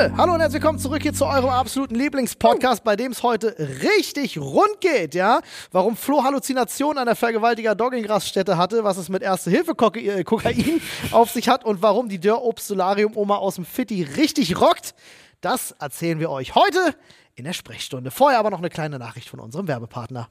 Freunde, hallo und herzlich willkommen zurück hier zu eurem absoluten Lieblingspodcast, bei dem es heute richtig rund geht, ja? Warum Flo Halluzinationen an der Vergewaltiger Doggingraststätte hatte, was es mit Erste-Hilfe-Kokain auf sich hat und warum die Dörr-Obst-Solarium-Oma aus dem Fitti richtig rockt, das erzählen wir euch heute in der Sprechstunde. Vorher aber noch eine kleine Nachricht von unserem Werbepartner.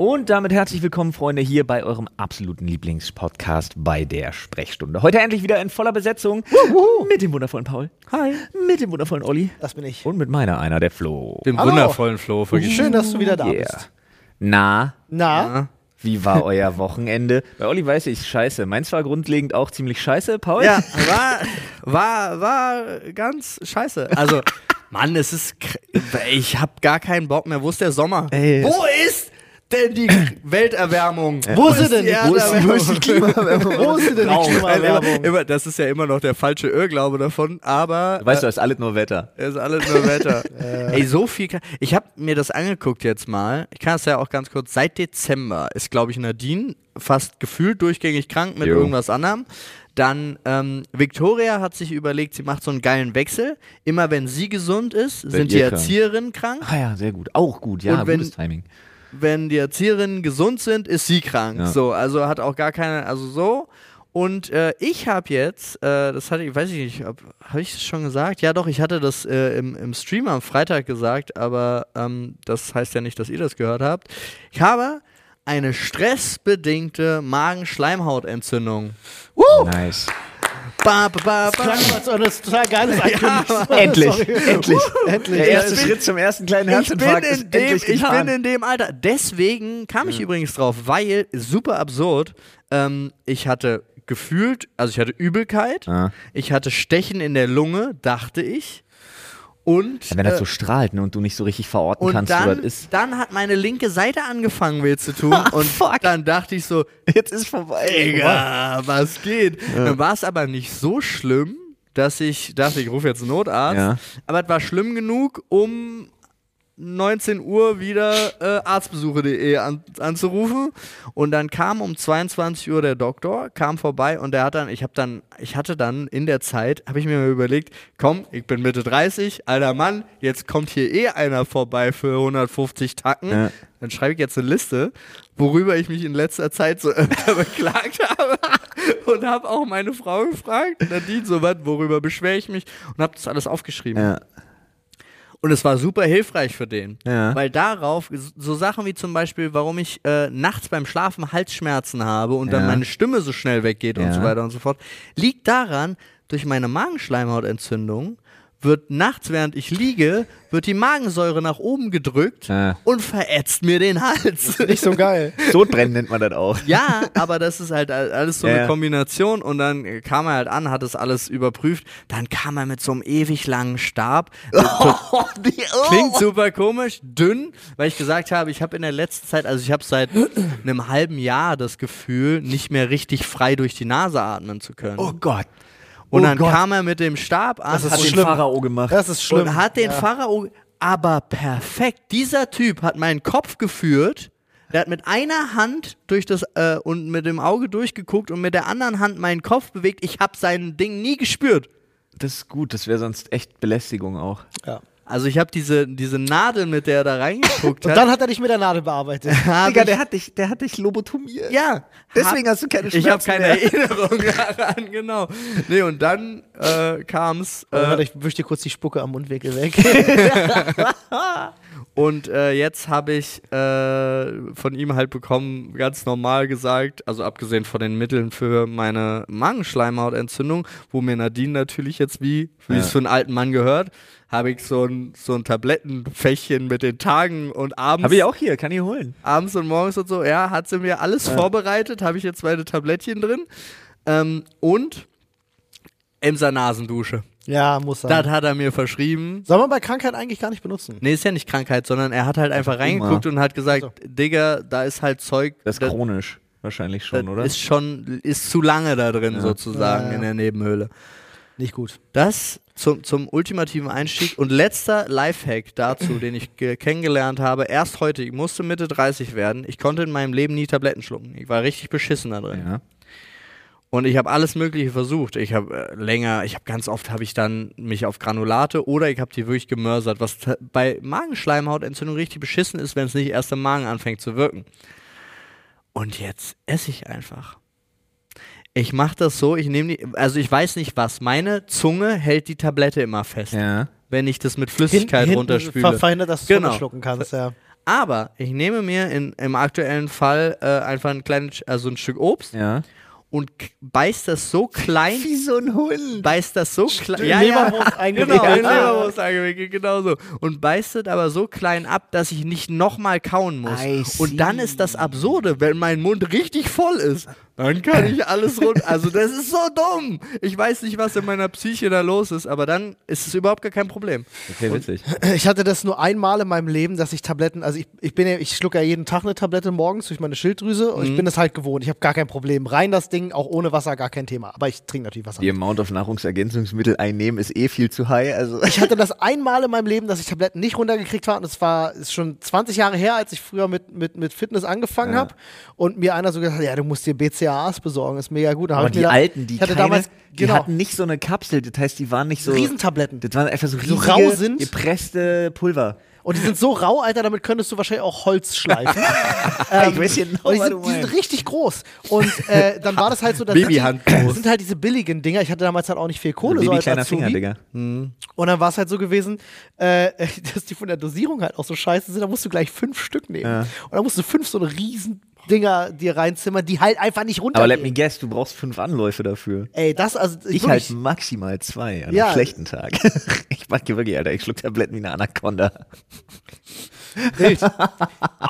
Und damit herzlich willkommen, Freunde, hier bei eurem absoluten Lieblingspodcast bei der Sprechstunde. Heute endlich wieder in voller Besetzung mit dem wundervollen Paul. Hi. Mit dem wundervollen Olli. Das bin ich. Und mit meiner einer, der Flo. Dem Hallo. wundervollen Flo. Wirklich Schön, dass du wieder da Yeah. bist. Na, Na? wie war euer Wochenende? Bei Olli weiß ich, scheiße. Meins war grundlegend auch ziemlich scheiße, Paul. Ja, war, war, war ganz scheiße. Also, Mann, es ist. Ich hab gar keinen Bock mehr. Wo ist der Sommer? Ey, Wo ist denn die Welterwärmung? Wo ist sie denn? die Wo ist die- wo ist die Klimaerwärmung? Wo ist sie denn, die. Klimaerwärmung? Immer, das ist ja immer noch der falsche Irrglaube davon, aber. Weißt du, das ist alles nur Wetter. Es ist alles nur Wetter. Ey, so viel. Kann, ich habe mir das angeguckt jetzt mal. Ich kann es ja auch ganz kurz. Seit Dezember ist, glaube ich, Nadine fast gefühlt durchgängig krank mit Jo. irgendwas anderem. Dann ähm, Victoria hat sich überlegt, sie macht so einen geilen Wechsel. Immer wenn sie gesund ist, sind die ihr krank. Erzieherinnen krank. Ah ja, sehr gut. Auch gut, ja, Und wenn- gutes Timing. Wenn die Erzieherinnen gesund sind, ist sie krank. Ja. So, also hat auch gar keine, also so. Und äh, ich habe jetzt, äh, das hatte ich, weiß ich nicht, habe ich das schon gesagt? Ja, doch, ich hatte das äh, im, im Stream am Freitag gesagt, aber ähm, das heißt ja nicht, dass ihr das gehört habt. Ich habe eine stressbedingte Magenschleimhautentzündung. Nice. Ba, ba, ba, Das ba. klang als total geiles Ankündigung. Endlich, Sorry. endlich. Endlich. Der erste bin- Schritt zum ersten kleinen Ich bin, Herzinfarkt in ist dem, endlich ich getan. bin in dem Alter. Deswegen kam ich übrigens drauf, weil, super absurd, ähm, ich hatte gefühlt, also ich hatte Übelkeit, Ah. ich hatte Stechen in der Lunge, dachte ich. Und, Ja, wenn das äh, so strahlt ne, und du nicht so richtig verorten kannst, wo dann, das ist. dann hat meine linke Seite angefangen weh zu tun. und fuck. dann dachte ich so, Jetzt ist vorbei. Digga, was geht? Dann war es aber nicht so schlimm, dass ich dachte, ich rufe jetzt einen Notarzt. Ja. Aber es war schlimm genug, um 19 Uhr wieder äh, arztbesuche.de an, anzurufen und dann kam um 22 Uhr der Doktor, kam vorbei und der hat dann, ich habe dann, ich hatte dann in der Zeit, habe ich mir mal überlegt, komm, ich bin Mitte 30, alter Mann, jetzt kommt hier eh einer vorbei für 150 Tacken, Ja. dann schreibe ich jetzt eine Liste, worüber ich mich in letzter Zeit so öfter beklagt habe und habe auch meine Frau gefragt, Nadine, so was, worüber beschwere ich mich und habe das alles aufgeschrieben. Ja. Und es war super hilfreich für den. Ja. Weil darauf, so Sachen wie zum Beispiel, warum ich äh, nachts beim Schlafen Halsschmerzen habe und dann Ja. meine Stimme so schnell weggeht und Ja. so weiter und so fort, liegt daran, durch meine Magenschleimhautentzündung wird nachts, während ich liege, wird die Magensäure nach oben gedrückt Ja. und verätzt mir den Hals. Nicht so geil. Sodbrennen nennt man das auch. Ja, aber das ist halt all- alles so Ja, eine. Kombination und dann kam er halt an, hat das alles überprüft, dann kam er mit so einem ewig langen Stab. Klingt super komisch, dünn, weil ich gesagt habe, ich habe in der letzten Zeit, also ich habe seit einem halben Jahr das Gefühl, nicht mehr richtig frei durch die Nase atmen zu können. Oh Gott. Und Oh dann Gott. kam er mit dem Stab an Das ist Hat und, den schlimm. Pharao gemacht. Das ist schlimm. und hat den ja. Pharao aber perfekt. Dieser Typ hat meinen Kopf geführt. Der hat mit einer Hand durch das äh, und mit dem Auge durchgeguckt und mit der anderen Hand meinen Kopf bewegt. Ich habe sein Ding nie gespürt. Das ist gut, das wäre sonst echt Belästigung auch. Ja. Also ich habe diese, diese Nadel, mit der er da reingeguckt Und hat. dann hat er dich mit der Nadel bearbeitet. Digga, ich- der hat dich, der hat dich lobotomiert. ja, Deswegen hab, hast du keine ich habe Schmerzen keine mehr. Erinnerung daran, genau. Nee, und dann äh, kam's Äh, Warte, äh, ich wisch dir kurz die Spucke am Mundwinkel weg. und äh, jetzt habe ich äh, von ihm halt bekommen, ganz normal gesagt, also abgesehen von den Mitteln für meine Magenschleimhautentzündung, wo mir Nadine natürlich jetzt wie, wie Ja. es für einen alten Mann gehört, habe ich so ein, so ein Tablettenfächchen mit den Tagen und abends. Habe ich auch hier, kann ich holen. abends und morgens und so, ja, hat sie mir alles vorbereitet, habe ich jetzt meine Tablettchen drin. Ähm, und Emser Nasendusche. ja, muss Das sein. hat er mir verschrieben. Soll man bei Krankheit eigentlich gar nicht benutzen? Nee, ist ja nicht Krankheit, sondern er hat halt einfach reingeguckt und hat gesagt, Also. Digga, da ist halt Zeug, Das ist chronisch. Wahrscheinlich schon, das oder? ist schon, ist zu lange da drin sozusagen Ja, ja. in der Nebenhöhle. Nicht gut. Das zum, zum ultimativen Einstieg und letzter Lifehack dazu, den ich ge- kennengelernt habe, erst heute, ich musste Mitte 30 werden, ich konnte in meinem Leben nie Tabletten schlucken. Ich war richtig beschissen da drin. ja. Und ich habe alles Mögliche versucht. Ich habe äh, länger, ich habe ganz oft habe ich dann mich auf Granulate oder ich habe die wirklich gemörsert, was bei Magenschleimhautentzündung richtig beschissen ist, wenn es nicht erst im Magen anfängt zu wirken. Und jetzt esse ich einfach. Ich mache das so, ich nehme die, also ich weiß nicht was, meine Zunge hält die Tablette immer fest, Ja. wenn ich das mit Flüssigkeit Hinten runterspüle. ver- Verhindert, dass du Genau. schlucken kannst, ja. Aber ich nehme mir in, im aktuellen Fall äh, einfach ein kleines, also ein Stück Obst Ja. Und beißt das so klein Wie so ein Hund. beißt das so klein. In Leberwurst eingewickelt. Genau, in Leberwurst eingewickelt, genau so. Und beißt es aber so klein ab, dass ich nicht nochmal kauen muss. Und dann ist das Absurde, wenn mein Mund richtig voll ist, dann kann ich alles rund. Also das ist so dumm. Ich weiß nicht, was in meiner Psyche da los ist, aber dann ist es überhaupt gar kein Problem. Okay, witzig. Ich hatte das nur einmal in meinem Leben, dass ich Tabletten, also ich, ich bin ja, ich schlucke ja jeden Tag eine Tablette morgens durch meine Schilddrüse und ich bin das halt gewohnt. Ich habe gar kein Problem. Rein das Ding, auch ohne Wasser, gar kein Thema. Aber ich trinke natürlich Wasser. Die Amount of Nahrungsergänzungsmittel einnehmen ist eh viel zu high. Also Ich hatte das einmal in meinem Leben, dass ich Tabletten nicht runtergekriegt habe. Und es war ist schon 20 Jahre her, als ich früher mit, mit, mit Fitness angefangen Ja. habe. Und mir einer so gesagt hat, ja, du musst dir BCAAs besorgen, ist mega gut. Aber die da- alten, die keine, damals, die genau, hatten nicht so eine Kapsel. Das heißt, die waren nicht so. Riesentabletten. Das waren einfach so So riesige, rau sind. gepresste Pulver. Und die sind so rau, Alter, damit könntest du wahrscheinlich auch Holz schleifen. ähm, Ich weiß genau, und die, sind, die sind richtig groß. Und äh, dann war das halt so, dass Babyhand die, groß. sind halt diese billigen Dinger. Ich hatte damals halt auch nicht viel Kohle, so Baby als kleiner Azubi. Finger, Digga. Und dann war es halt so gewesen, äh, dass die von der Dosierung halt auch so scheiße sind. Da musst du gleich fünf Stück nehmen. Ja. Und dann musst du fünf so eine riesen Dinger dir reinzimmern, die halt einfach nicht Aber runtergehen. let me guess, du brauchst fünf Anläufe dafür. Ey, das also Ich wirklich, halt maximal zwei an Ja. einem schlechten Tag. ich mag dir wirklich, Alter. Ich schluck Tabletten wie eine Anaconda. wild.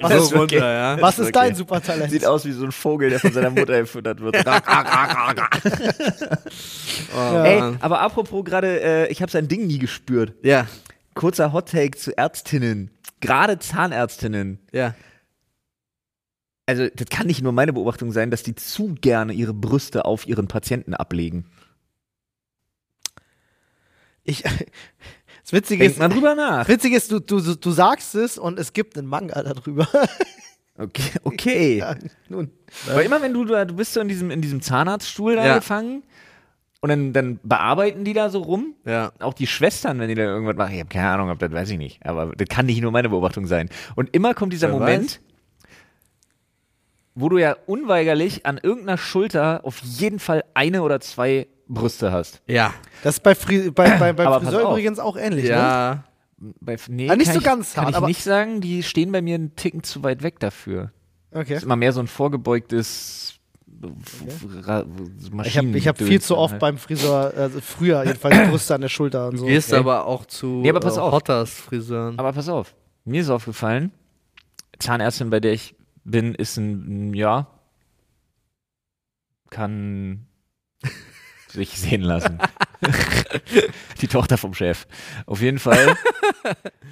Was Das ist runter, okay. ja. Was ist okay. dein Supertalent? Sieht aus wie so ein Vogel, der von seiner Mutter gefüttert wird. Oh, Ey, aber apropos gerade, äh, ich habe sein Ding nie gespürt. Ja, Kurzer Hottake zu Ärztinnen. Gerade Zahnärztinnen. ja. Also, das kann nicht nur meine Beobachtung sein, dass die zu gerne ihre Brüste auf ihren Patienten ablegen. Ich, das Witzige Denkt ist, mal drüber nach. das Witzige ist du, du, du sagst es und es gibt einen Manga darüber. Okay, okay. ja, nun. Weil immer wenn du da, du bist so in diesem, in diesem Zahnarztstuhl da Ja. gefangen und dann, dann bearbeiten die da so rum. Ja. Auch die Schwestern, wenn die da irgendwas machen. Ich habe keine Ahnung, ob das weiß ich nicht. Aber das kann nicht nur meine Beobachtung sein. Und immer kommt dieser Wer Moment, wo du ja unweigerlich an irgendeiner Schulter auf jeden Fall eine oder zwei Brüste hast. Ja. Das ist bei, Fri bei, bei, bei Aber Friseur übrigens auch ähnlich. Ne? Ja. Bei, nee, Ah, nicht kann so ich, ganz Kann hart, ich aber- nicht sagen, die stehen bei mir einen Ticken zu weit weg dafür. Okay. Das ist immer mehr so ein vorgebeugtes Ra- Ich habe hab viel zu oft halt. beim Friseur, also früher jedenfalls Brüste an der Schulter und Du so. gehst okay. aber auch zu Nee, aber pass äh, auf. Hotters Friseuren. Aber pass auf, mir ist aufgefallen, Zahnärztin, bei der ich bin, ist ein, ja, kann sich sehen lassen. Die Tochter vom Chef. Auf jeden Fall,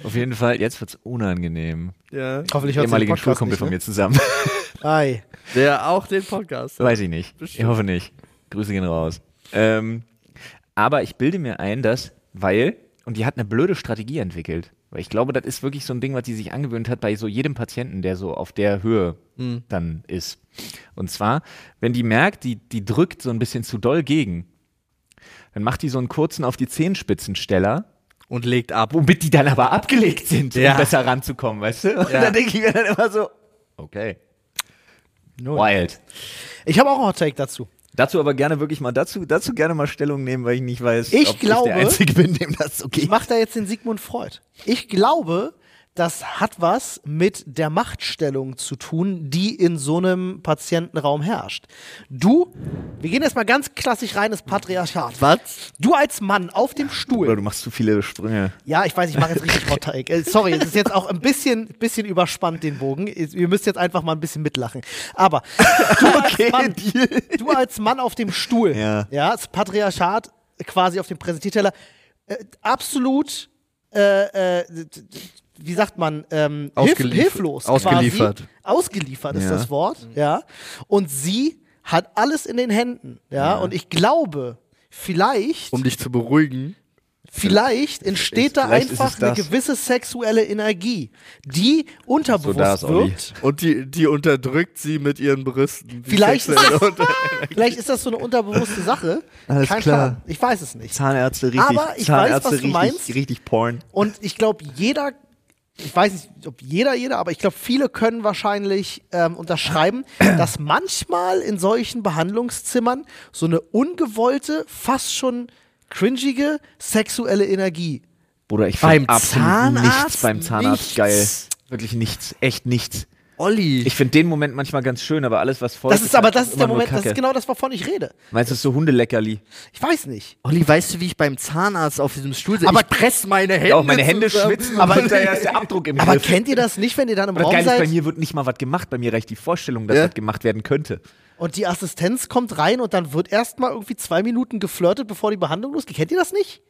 auf jeden Fall, jetzt wird's unangenehm. ja. Hoffentlich hört Ehemaligen Schulkumpel nicht, von ne? mir zusammen. Ei. Der auch den Podcast. Weiß ich nicht. Ich Bestimmt. hoffe nicht. Grüße gehen raus. Ähm, aber ich bilde mir ein, dass, weil, und die hat eine blöde Strategie entwickelt. Weil ich glaube, das ist wirklich so ein Ding, was die sich angewöhnt hat bei so jedem Patienten, der so auf der Höhe dann ist. Und zwar, wenn die merkt, die, die drückt so ein bisschen zu doll gegen, dann macht die so einen kurzen auf die Zehenspitzensteller, Und legt ab. womit die dann aber abgelegt sind, Ja. um besser ranzukommen, weißt du? Und Ja. dann denke ich mir dann immer so, okay. Wild. Ich habe auch einen Hot Take dazu. Dazu aber gerne wirklich mal dazu, dazu gerne mal Stellung nehmen, weil ich nicht weiß, Ich ob ich glaube- der Einzige bin, dem das so Ich mache da jetzt den Sigmund Freud. Ich glaube, das hat was mit der Machtstellung zu tun, die in so einem Patientenraum herrscht. Du, wir gehen jetzt mal ganz klassisch rein ins Patriarchat. Was? Du als Mann auf dem Oder Stuhl. du machst zu viele Sprünge. Ja, ich weiß, ich mache jetzt richtig Take. Äh, sorry, es ist jetzt auch ein bisschen, bisschen überspannt, den Bogen. Ihr müsst jetzt einfach mal ein bisschen mitlachen. Aber du als, Mann, du als Mann auf dem Stuhl, Ja. ja, das Patriarchat quasi auf dem Präsentierteller, äh, absolut, äh, äh, wie sagt man, ähm, hilf, Ausgeliefert. hilflos. Ausgeliefert. Quasi. Ausgeliefert ist Ja. das Wort, ja. Und sie hat alles in den Händen, ja. Und ich glaube, vielleicht Um dich zu beruhigen. Vielleicht entsteht da vielleicht einfach eine gewisse sexuelle Energie, die unterbewusst So, wirkt. Und die, die unterdrückt sie mit ihren Brüsten. Vielleicht ist, das, vielleicht ist das so eine unterbewusste Sache. Alles Kein klar. Plan. Ich weiß es nicht. Zahnärzte richtig, Aber ich weiß, Zahnärzte was du richtig, meinst. richtig porn. Und ich glaube, jeder, ich weiß nicht, ob jeder, jeder, aber ich glaube, viele können wahrscheinlich ähm, unterschreiben, dass manchmal in solchen Behandlungszimmern so eine ungewollte, fast schon cringige sexuelle Energie. Bruder, ich Beim finde absolut Zahnarzt nichts beim Zahnarzt nichts. geil. Wirklich nichts, echt nichts. Olli. Ich finde den Moment manchmal ganz schön, aber alles, was folgt, Das ist aber das ist der Moment, das ist genau das, wovon ich rede. Meinst du, es ist so Hundeleckerli? Ich weiß nicht. Olli, weißt du, wie ich beim Zahnarzt auf diesem Stuhl sitze? Aber- ich presse meine Hände Ja, auch meine Hände zusammen. schwitzen, Aber- aber hinterher ist der Abdruck im Aber Griff. kennt ihr das nicht, wenn ihr dann im das Raum Geile ist, bei seid mir wird nicht mal was gemacht. Bei mir reicht die Vorstellung, dass Ja. was gemacht werden könnte. und die Assistenz kommt rein und dann wird erstmal irgendwie zwei Minuten geflirtet, bevor die Behandlung losgeht? Kennt ihr das nicht?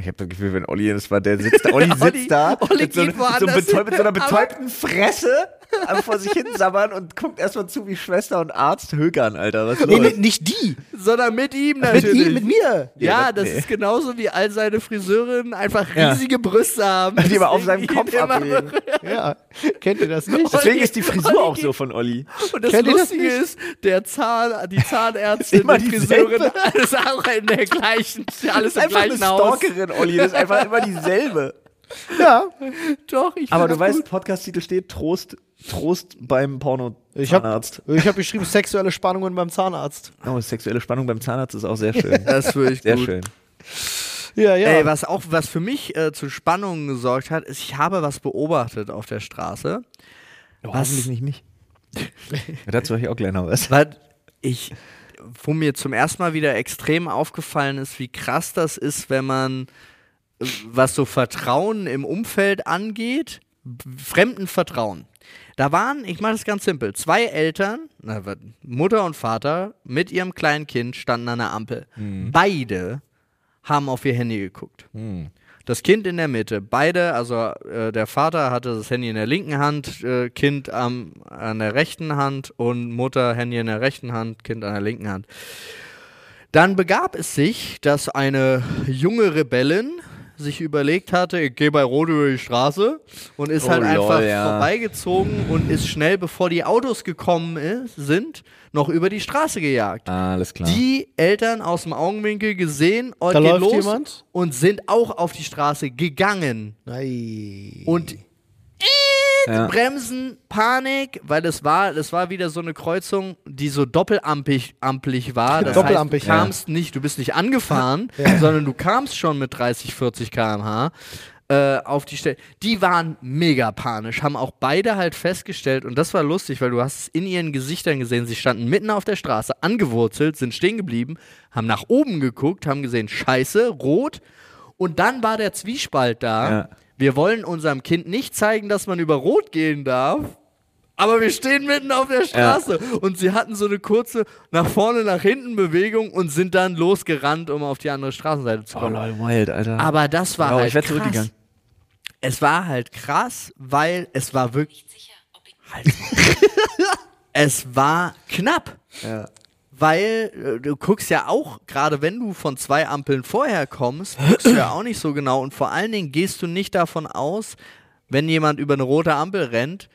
Ich habe das Gefühl, wenn Olli das war, der sitzt da, Olli sitzt Olli- da Olli mit, so, geht mit, so, mit so einer betäubten Fresse vor sich hin sabbern und guckt erstmal zu, wie Schwester und Arzt högern, Alter. Was ist Nee, nee, nicht die. Sondern mit ihm Mit natürlich. ihm, mit mir. Ja, Ja, das nee. ist genauso wie all seine Friseurinnen einfach Ja. riesige Brüste haben. Die aber auf seinem Kopf ablegen. Ja. Kennt ihr das nicht? Deswegen ist die Frisur Olli auch so von Olli. Und das Kennt das Lustige nicht? ist, der Zahn, die Zahnärztin, Immer die. Friseurin, alles auch in der gleichen, alles im Einfach eine gleichen Haus. Stalkerin, Olli. Das ist einfach immer dieselbe. Ja. Doch, ich Aber du das weißt, gut. Podcast-Titel steht Trost, Trost beim Ich habe Porno-Zahnarzt. ich hab geschrieben, sexuelle Spannungen beim Zahnarzt. Oh, sexuelle Spannung beim Zahnarzt ist auch sehr schön. das würde ich Sehr gut. schön. Ja, ja. Ey, was auch, was für mich äh, zu Spannungen gesorgt hat, ist, ich habe was beobachtet auf der Straße. Oh, Was? Hoffentlich nicht mich. dazu habe ich auch gleich noch was. Was ich, wo mir zum ersten Mal wieder extrem aufgefallen ist, wie krass das ist, wenn man, äh, was so Vertrauen im Umfeld angeht, fremden Vertrauen. Da waren, ich mache das ganz simpel, zwei Eltern, na, Mutter und Vater, mit ihrem kleinen Kind standen an der Ampel. Beide haben auf ihr Handy geguckt. Das Kind in der Mitte, beide, also äh, der Vater hatte das Handy in der linken Hand, äh, Kind am, an der rechten Hand und Mutter Handy in der rechten Hand, Kind an der linken Hand. Dann begab es sich, dass eine junge Rebellin sich überlegt hatte, ich gehe bei Rot über die Straße und ist Oh, halt lol, einfach ja. vorbeigezogen und ist schnell, bevor die Autos gekommen ist, sind, noch über die Straße gejagt. Ah, alles klar. Die Eltern aus dem Augenwinkel gesehen, oh, Da geht läuft los jemand? und sind auch auf die Straße gegangen. Nein. Und ja. Bremsen, Panik, weil das war, das war wieder so eine Kreuzung, die so doppelampig ampelig war. Das Doppelampig, heißt, du kamst nicht, du bist nicht angefahren, sondern du kamst schon mit 30, 40 km/h äh, auf die Stelle. Die waren mega panisch, haben auch beide halt festgestellt und das war lustig, weil du hast es in ihren Gesichtern gesehen, sie standen mitten auf der Straße, angewurzelt, sind stehen geblieben, haben nach oben geguckt, haben gesehen, scheiße, rot und dann war der Zwiespalt da. Ja. Wir wollen unserem Kind nicht zeigen, dass man über Rot gehen darf. Aber wir stehen mitten auf der Straße und sie hatten so eine kurze nach vorne, nach hinten Bewegung und sind dann losgerannt, um auf die andere Straßenseite zu Oh, kommen. lol, wild, Alter. Aber das war Ja, halt ich krass. zurückgegangen. Es war halt krass, weil es war wirklich. Halt. es war knapp. Weil äh, du guckst ja auch, gerade wenn du von zwei Ampeln vorher kommst, guckst du ja auch nicht so genau und vor allen Dingen gehst du nicht davon aus, wenn jemand über eine rote Ampel rennt,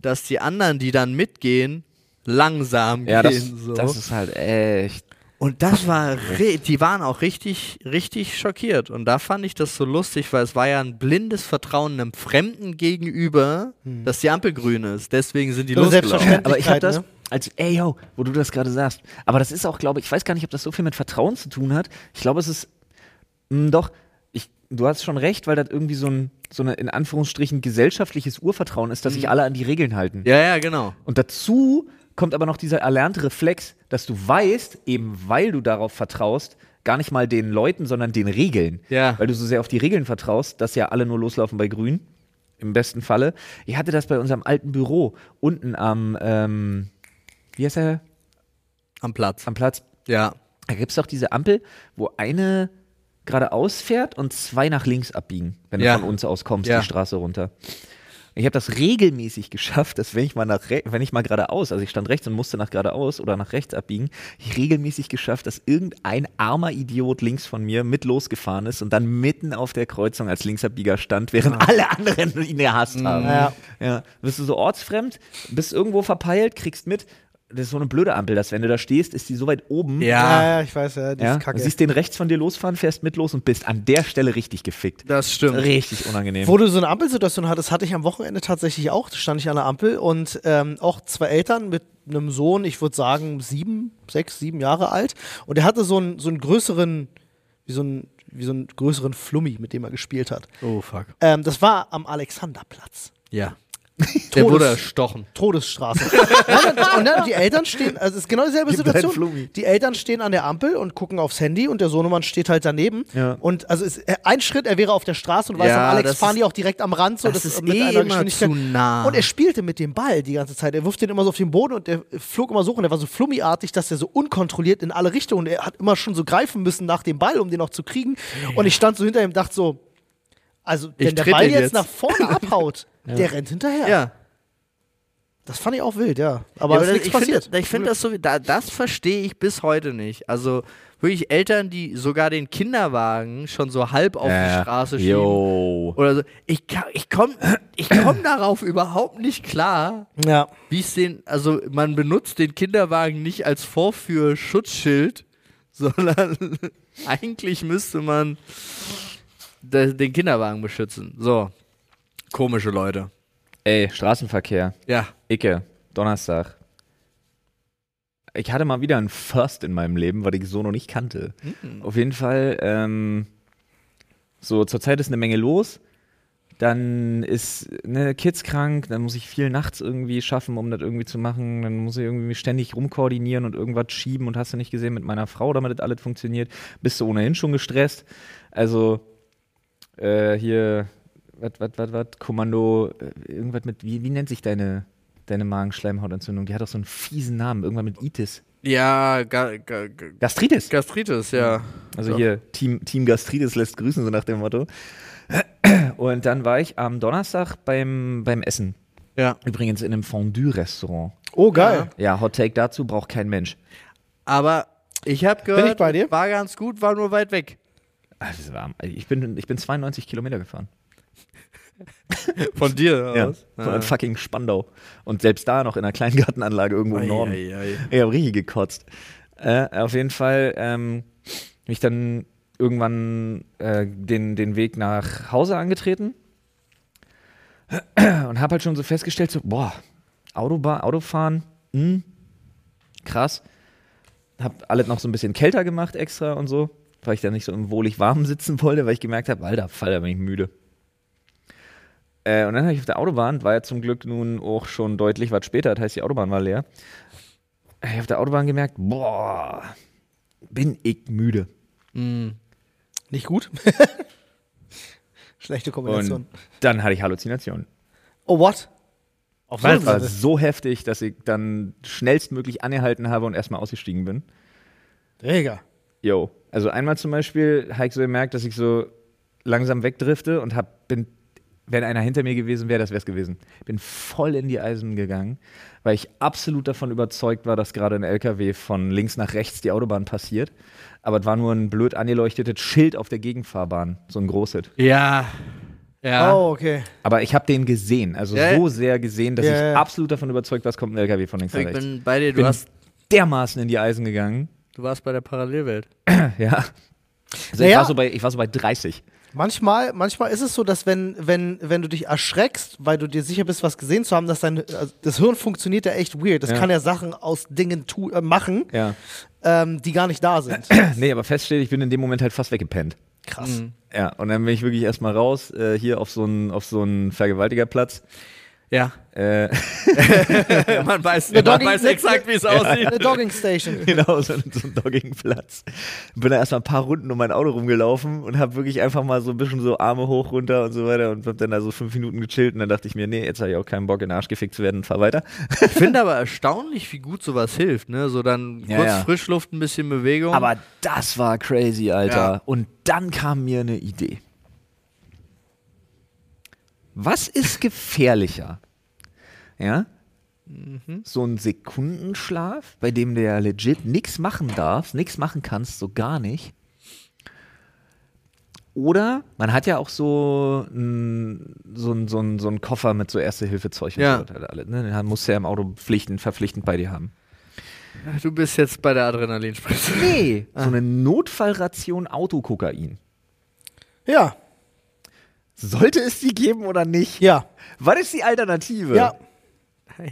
dass die anderen, die dann mitgehen, langsam Ja, das, gehen. so. das ist halt echt. Und das war, die waren auch richtig, richtig schockiert. Und da fand ich das so lustig, weil es war ja ein blindes Vertrauen einem Fremden gegenüber, dass die Ampel grün ist. Deswegen sind die So losgelaufen. Aber ich habe das, ne? als, ey yo, wo du das gerade sagst. Aber das ist auch, glaube ich, ich weiß gar nicht, ob das so viel mit Vertrauen zu tun hat. Ich glaube, es ist, mh, doch, ich, du hast schon recht, weil das irgendwie so ein, so eine, in Anführungsstrichen, gesellschaftliches Urvertrauen ist, dass sich alle an die Regeln halten. Ja, ja, genau. Und dazu kommt aber noch dieser erlernte Reflex, dass du weißt, eben weil du darauf vertraust, gar nicht mal den Leuten, sondern den Regeln. Ja. Weil du so sehr auf die Regeln vertraust, dass ja alle nur loslaufen bei Grün. Im besten Falle. Ich hatte das bei unserem alten Büro unten am, ähm, wie heißt er? Am Platz. Am Platz. Ja. Da gibt es doch diese Ampel, wo eine geradeaus fährt und zwei nach links abbiegen, wenn Ja. du von uns aus kommst, Ja. die Straße runter. Ich habe das regelmäßig geschafft, dass wenn ich mal nach wenn ich mal geradeaus, also ich stand rechts und musste nach geradeaus oder nach rechts abbiegen, ich regelmäßig geschafft, dass irgendein armer Idiot links von mir mit losgefahren ist und dann mitten auf der Kreuzung als Linksabbieger stand, während alle anderen ihn gehasst haben. Ja. Ja, bist du so ortsfremd, bist irgendwo verpeilt, kriegst mit, das ist so eine blöde Ampel, dass wenn du da stehst, ist die so weit oben. Ja, Ja, ja, ich weiß, ja, die Ja, ist kacke. du siehst den rechts von dir losfahren, fährst mit los und bist an der Stelle richtig gefickt. das stimmt. Richtig unangenehm. Wo du so eine Ampelsituation hattest, hatte ich am Wochenende tatsächlich auch. Da stand ich an der Ampel und ähm, auch zwei Eltern mit einem Sohn, ich würde sagen sieben, sechs, sieben Jahre alt. Und er hatte so einen, so einen größeren, wie so einen, wie so einen größeren Flummi, mit dem er gespielt hat. Oh, fuck. Ähm, das war am Alexanderplatz. Ja. Der Todes- wurde erstochen. Todesstraße. Und, und dann die Eltern stehen, also es ist genau dieselbe Gib Situation. Die Eltern stehen an der Ampel und gucken aufs Handy und der Sohnemann steht halt daneben. Ja. Und also ist, ein Schritt, er wäre auf der Straße und weiß, Ja, Alex das fahren die auch direkt am Rand. So, das ist mit eh einer immer Geschwindigkeit. zu nah. Und er spielte mit dem Ball die ganze Zeit. Er wirft den immer so auf den Boden und der flog immer so und der war so flummiartig, dass er so unkontrolliert in alle Richtungen. Er hat immer schon so greifen müssen nach dem Ball, um den noch zu kriegen. Und ich stand so hinter ihm und dachte so, also wenn Ich der Ball jetzt, jetzt. nach vorne abhaut, der rennt hinterher. Ja. Das fand ich auch wild, ja. Aber, Ja, es ist ich passiert. Finde, ich finde das so, da, das verstehe ich bis heute nicht. Also wirklich Eltern, die sogar den Kinderwagen schon so halb auf die Straße schieben. Yo. Oder so. Ich, ich komme ich komm darauf überhaupt nicht klar, ja. wie es den, also man benutzt den Kinderwagen nicht als Vorführschutzschild, sondern eigentlich müsste man den Kinderwagen beschützen. So. Komische Leute. Ey, Straßenverkehr. Ja. Icke, Donnerstag. Ich hatte mal wieder einen First in meinem Leben, weil ich so noch nicht kannte. Auf jeden Fall, ähm, so zurzeit ist eine Menge los. Dann ist eine Kids krank, dann muss ich viel nachts irgendwie schaffen, um das irgendwie zu machen. Dann muss ich irgendwie ständig rumkoordinieren und irgendwas schieben und hast du nicht gesehen mit meiner Frau, damit das alles funktioniert. Bist du ohnehin schon gestresst. Also äh, hier, was, was, was, was, Kommando, äh, irgendwas mit, wie, wie nennt sich deine, deine Magenschleimhautentzündung? Die hat doch so einen fiesen Namen, irgendwann mit Itis. Ja, ga, ga, ga, Gastritis. Gastritis, ja. Also Ja. hier, Team, Team Gastritis lässt grüßen, so nach dem Motto. Und dann war ich am Donnerstag beim, beim Essen. Ja. Übrigens in einem Fondue-Restaurant. Oh, geil. Ja, Hot Take dazu braucht kein Mensch. Aber ich habe gehört, ich bei dir? war ganz gut, war nur weit weg. Ah, das ist warm. Ich bin, ich bin 92 Kilometer gefahren. Von dir Ja, aus? von fucking Spandau. Und selbst da noch in einer Kleingartenanlage irgendwo im Norden. Ei, ei. Ich habe richtig gekotzt. Äh, auf jeden Fall ähm, bin ich dann irgendwann äh, den, den Weg nach Hause angetreten und habe halt schon so festgestellt, so, boah, Autobahn, Autofahren, hm, krass. Hab alles noch so ein bisschen kälter gemacht extra und so, weil ich da nicht so im wohlig warm sitzen wollte, weil ich gemerkt habe, alter, Fall, da bin ich müde. Äh, und dann habe ich auf der Autobahn, war ja zum Glück nun auch schon deutlich was später, das heißt, die Autobahn war leer. Ich habe auf der Autobahn gemerkt, boah, bin ich müde. Nicht gut. Schlechte Kombination. Und dann hatte ich Halluzinationen. oh, what? Auf Das war eine Seite. so heftig, dass ich dann schnellstmöglich angehalten habe und erstmal ausgestiegen bin. Träger. Jo. Also einmal zum Beispiel habe ich so gemerkt, dass ich so langsam wegdrifte und hab, bin wenn einer hinter mir gewesen wäre, das wäre es gewesen. Bin voll in die Eisen gegangen, weil ich absolut davon überzeugt war, dass gerade ein LKW von links nach rechts die Autobahn passiert. Aber es war nur ein blöd angeleuchtetes Schild auf der Gegenfahrbahn, so ein großes. Ja. Ja. Oh, okay. Aber ich habe den gesehen, also Ja, so sehr gesehen, dass Ja, ich absolut davon überzeugt war, es kommt ein LKW von links nach ich rechts. bin bei dir, du, Bin hast, dermaßen in die Eisen gegangen. Du warst bei der Parallelwelt. Ja. Also ich, Naja. war so bei, ich war so bei 30. Manchmal, manchmal ist es so, dass wenn, wenn, wenn du dich erschreckst, weil du dir sicher bist, was gesehen zu haben, dass dein also das Hirn funktioniert ja echt weird. Das Ja. kann ja Sachen aus Dingen tu äh, machen, Ja. ähm, die gar nicht da sind. Nee, aber feststeht, ich bin in dem Moment halt fast weggepennt. Krass. Ja, und dann bin ich wirklich erstmal raus, äh, hier auf so einen auf so einen Vergewaltigerplatz. Ja. Äh, man weiß, man Dogging- weiß exakt, wie es aussieht. Eine Dogging Station. genau, so, ein- so ein Doggingplatz. Bin da erstmal ein paar Runden um mein Auto rumgelaufen und habe wirklich einfach mal so ein bisschen so Arme hoch, runter und so weiter und hab dann da so fünf Minuten gechillt und dann dachte ich mir, nee, jetzt habe ich auch keinen Bock, in den Arsch gefickt zu werden und fahr weiter. Ich finde aber erstaunlich, wie gut sowas hilft. Ne? So dann Ja, kurz ja. Frischluft, ein bisschen Bewegung. Aber das war crazy, Alter. Ja. Und dann kam mir eine Idee. Was ist gefährlicher? Ja? So ein Sekundenschlaf, bei dem du ja legit nichts machen darfst, nichts machen kannst, so gar nicht. Oder man hat ja auch so einen so so ein, so ein Koffer mit so Erste-Hilfe-Zeug und Ja. so weiter. Alles, ne? Den musst du ja im Auto pflichtend, verpflichtend bei dir haben. du bist jetzt bei der Adrenalinspritze. Nee, so eine Notfallration Autokokain. Ja, Sollte es die geben oder nicht? ja, Was ist die Alternative? ja.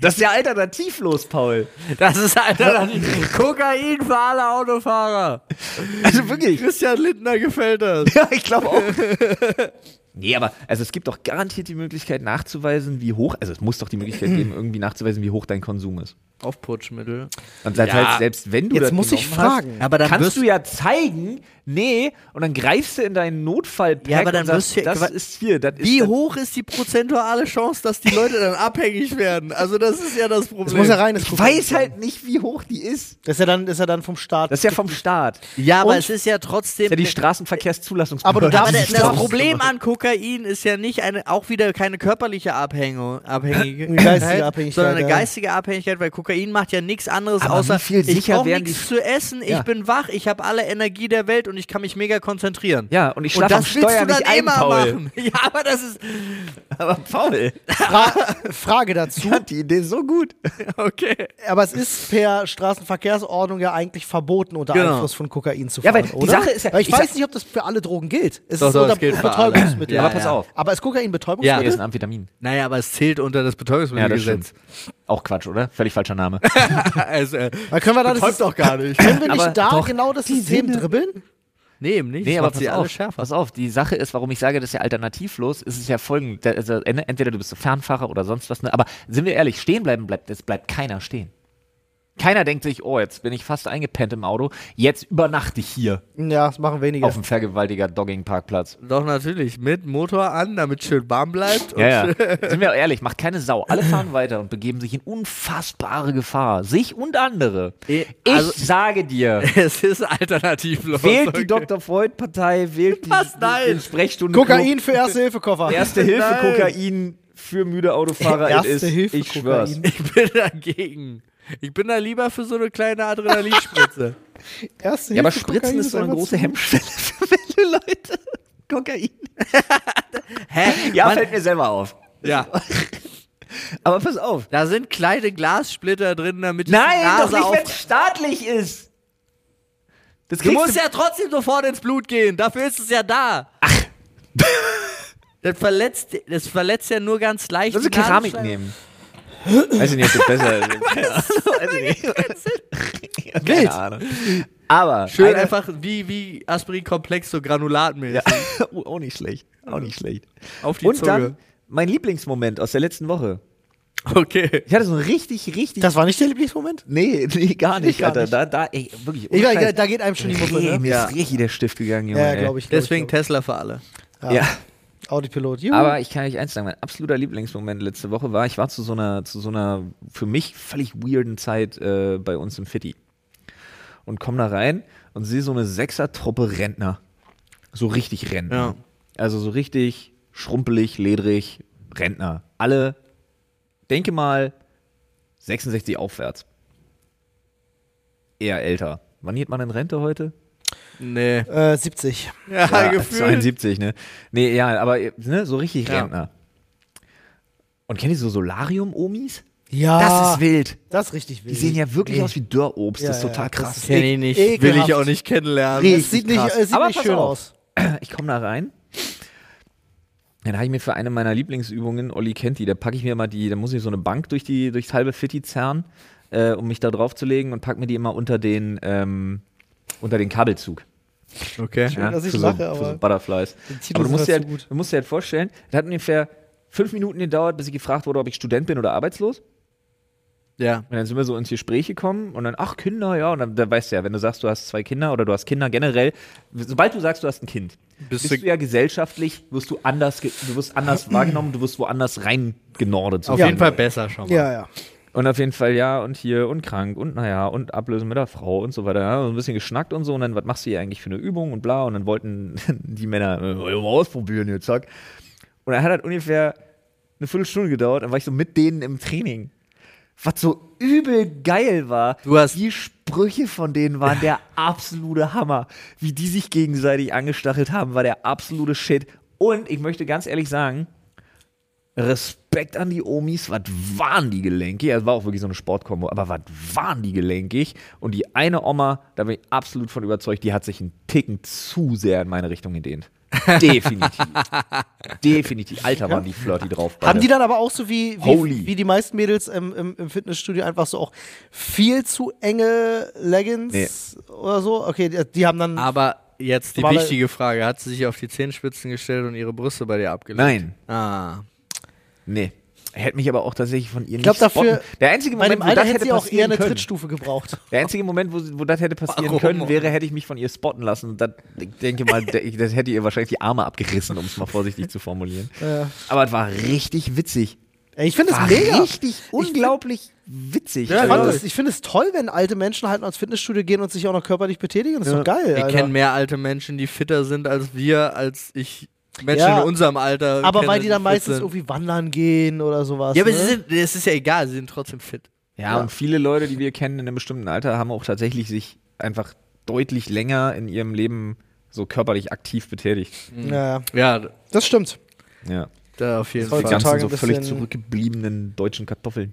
Das ist ja alternativlos, Paul. Das ist Alter, Kokain für alle Autofahrer. Also wirklich. Christian Lindner gefällt das. Ja, ich glaube auch. Nee, aber also es gibt doch garantiert die Möglichkeit nachzuweisen, wie hoch, also es muss doch die Möglichkeit geben, irgendwie nachzuweisen, wie hoch dein Konsum ist. Aufputschmittel. Und das Ja. heißt, selbst wenn du Jetzt das muss ich fragen. hast, Aber dann kannst wirst du ja zeigen, nee, und dann greifst du in deinen Notfallpack Ja, aber dann und sagst, wirst du ja- das ist hier, das Wie ist hoch ist die prozentuale Chance, dass die Leute dann abhängig werden? Also das ist ja das Problem. Das muss ja rein. Ich weiß halt nicht, wie hoch die ist. Das ist ja dann, das ist ja dann vom Staat. Das ist ja vom Staat. Ja, aber Und- es ist ja trotzdem. ist ja die Aber Straßenverkehrszulassungsbehörde. du aber das, das. Problem an Kokain ist ja nicht eine, auch wieder keine körperliche Abhängung, Abhängigkeit, Eine geistige Abhängigkeit, sondern eine geistige Abhängigkeit, weil Kokain macht ja nichts anderes Aber außer ich brauche nichts die- zu essen, ich Ja. bin wach, ich habe alle Energie der Welt und ich kann mich mega konzentrieren. Ja, und ich schlafe am das willst Steuer du dann nicht ein, immer Paul. machen. Ja, aber das ist Aber Paul, Fra Frage dazu. ich fand die Idee so gut. okay. Aber es ist per Straßenverkehrsordnung ja eigentlich verboten, unter Genau. Einfluss von Kokain zu Ja, fahren, weil die oder? Sache ist ja- Weil ich, ich weiß nicht, ob das für alle Drogen gilt. Es Doch, ist doch, unter gilt. Betäubungsmittel. Ja, aber pass ja. auf. Aber ist Kokain Ja, Betäubungsmittel? hier ist ein Amphetamin. Naja, aber es zählt unter das Ja, das Betäubungsmittelgesetz. Auch Quatsch, oder? Völlig falscher Name. also, äh, Dann können wir da das doch gar nicht. Können wir Aber nicht da doch, genau das System Sinne- dribbeln? Nee, eben nicht. Nee, Das aber pass auf, schärfer. pass auf, die Sache ist, warum ich sage, das ist ja alternativlos, ist es ja folgend, also en- entweder du bist so Fernfahrer oder sonst was, ne? aber sind wir ehrlich, stehen bleiben bleibt, es bleibt keiner stehen. Keiner denkt sich, oh, jetzt bin ich fast eingepennt im Auto, jetzt übernachte ich hier Ja, das machen wenige. auf dem vergewaltiger Dogging-Parkplatz. Doch, natürlich. Mit Motor an, damit schön warm bleibt. und Ja, ja. Sind wir ehrlich, macht keine Sau. Alle fahren weiter und begeben sich in unfassbare Gefahr. Sich und andere. Eh, Ich also- sage dir, Es ist alternativlos. wählt okay. die Dr. Freud-Partei, wählt die, Was? Nein. Sprechstunde. Kokain für Erste-Hilfe-Koffer. Erste Hilfe Nein. Kokain für müde Autofahrer. Erste it is. Hilfe ich schwör's. Ich bin dagegen. Ich bin da lieber für so eine kleine Adrenalinspritze. Erste Ja, aber Hilfe Spritzen Kokain ist so eine einfach große zu- Hemmschwelle für viele Leute. Kokain. Hä? Ja, Mann, fällt mir selber auf. ja. Aber pass auf. Da sind kleine Glassplitter drin, damit die Nein, Nase doch nicht, auf... wenn es staatlich ist. Das Du kriegst musst ja trotzdem sofort ins Blut gehen. Dafür ist es ja da. Ach. Das verletzt, das verletzt ja nur ganz leicht. Uns die Keramik Nasenscheide. nehmen. Weiß ich nicht, ob das besser ist. Keine Ahnung. Weiß ich nicht. Keine Wild. Ahnung. Aber Schön eine- einfach wie, wie Aspirin-Komplex, so granulatmäßig. Ja. oh, auch nicht schlecht. Auch nicht schlecht. Auf die Und Zunge. dann mein Lieblingsmoment aus der letzten Woche. Okay. Ich hatte so einen richtig, richtig. Das war nicht der Lieblingsmoment? nee, nee, gar nicht, gar Alter. nicht. Da, da, ey, wirklich. Weiß, Scheiß. da geht einem schon die Ey, ne? mir Ja. ist richtig der Stift gegangen, Junge. Ja, glaube ich. glaub Deswegen ich, glaub Tesla für alle. ich. Ja. Autopilot. Juhu. Aber ich kann euch eins sagen, mein absoluter Lieblingsmoment letzte Woche war, ich war zu so einer, zu so einer für mich völlig weirden Zeit äh, bei uns im Fitti. Und komm da rein und sehe so eine Sechser-Truppe Rentner. So richtig Rentner. Ja. Also so richtig schrumpelig, ledrig, Rentner. Alle, denke mal, 66 aufwärts. Eher älter. Wann geht man in Rente heute? Nee. Äh, 70. Ja, Ja, gefühlt. 72, ne? Nee, ja, aber ne, so richtig Ja. Rentner. Und kennt ihr so Solarium-Omis? Ja. Das ist wild. Das ist richtig wild. Die sehen ja wirklich Nee. aus wie Dörrobst. Ja, das ist total krass. ist- Kenn ich nicht. Ekelhaft. Will ich auch nicht kennenlernen. Es sieht nicht, es sieht Aber nicht schön auf. aus. Ich komme da rein. Dann habe ich mir für eine meiner Lieblingsübungen, Olli kennt die, da packe ich mir mal die, da muss ich so eine Bank durch die, durchs halbe Fitti zerren, äh, um mich da drauf zu legen und pack mir die immer unter den, ähm, unter den Kabelzug. Okay. Schön, dass ich für, lache, so, für aber so Butterflies. Aber du musst, dir halt halt, so gut. du musst dir halt vorstellen, das hat ungefähr fünf Minuten gedauert, bis ich gefragt wurde, ob ich Student bin oder arbeitslos. Ja. Und dann sind wir so ins Gespräch gekommen und dann, ach, Kinder, ja. Und dann da weißt du ja, wenn du sagst, du hast zwei Kinder oder du hast Kinder generell, sobald du sagst, du hast ein Kind, Bist bist du- du ja gesellschaftlich, wirst du anders, du wirst anders wahrgenommen, du wirst woanders reingenordet. Auf Ja. jeden Fall besser schon mal. Ja, ja. Und auf jeden Fall ja und hier und krank und naja und ablösen mit der Frau und so weiter. Ja, so ein bisschen geschnackt und so und dann, was machst du hier eigentlich für eine Übung und bla. Und dann wollten die Männer äh, mal ausprobieren jetzt, zack. Und dann hat das ungefähr eine Viertelstunde gedauert, dann war ich so mit denen im Training. Was so übel geil war. Du hast- die Sprüche von denen waren der absolute Hammer. Wie die sich gegenseitig angestachelt haben, war der absolute Shit. Und ich möchte ganz ehrlich sagen, Respekt an die Omis, was waren die gelenkig? Ja, Es war auch wirklich so eine Sportkombo, aber was waren die gelenkig? Und die eine Oma, da bin ich absolut von überzeugt, die hat sich einen Ticken zu sehr in meine Richtung gedehnt. Definitiv. Definitiv. Alter, waren die flirty drauf. Haben beide. die dann aber auch so wie, wie, wie die meisten Mädels im, im, im Fitnessstudio einfach so auch viel zu enge Leggings oder so? Okay, die, die haben dann. Aber jetzt die wichtige Frage: Hat sie sich auf die Zehenspitzen gestellt und ihre Brüste bei dir abgelegt? Nein, Ah. Nee. Hätte mich aber auch tatsächlich von ihr ich glaube, nicht spotten. dafür. Der einzige Bei Moment, dem wo Alter das hätte hätte sie auch eher passieren eine können. Trittstufe gebraucht. Der einzige Moment, wo, wo das hätte passieren Warum? können, wäre, hätte ich mich von ihr spotten lassen. Das, ich denke mal, das hätte ihr wahrscheinlich die Arme abgerissen, um es mal vorsichtig zu formulieren. Ja. Aber es war richtig witzig. Ich finde es mega. richtig unglaublich witzig. Ich, Ja, das- ich finde es toll, wenn alte Menschen halt ins Fitnessstudio gehen und sich auch noch körperlich betätigen. Das ist Ja. doch geil. Wir Alter. kennen mehr alte Menschen, die fitter sind als wir, als ich Menschen Ja. in unserem Alter. aber weil die dann meistens sind. irgendwie wandern gehen oder sowas. Ja, aber ne? sie sind, es ist ja egal, sie sind trotzdem fit. Ja, und viele Leute, die wir kennen in einem bestimmten Alter, haben auch tatsächlich sich einfach deutlich länger in ihrem Leben so körperlich aktiv betätigt. ja, ja. Ja, das stimmt. Ja. da auf jeden Das Die Fall. ganzen so völlig zurückgebliebenen deutschen Kartoffeln.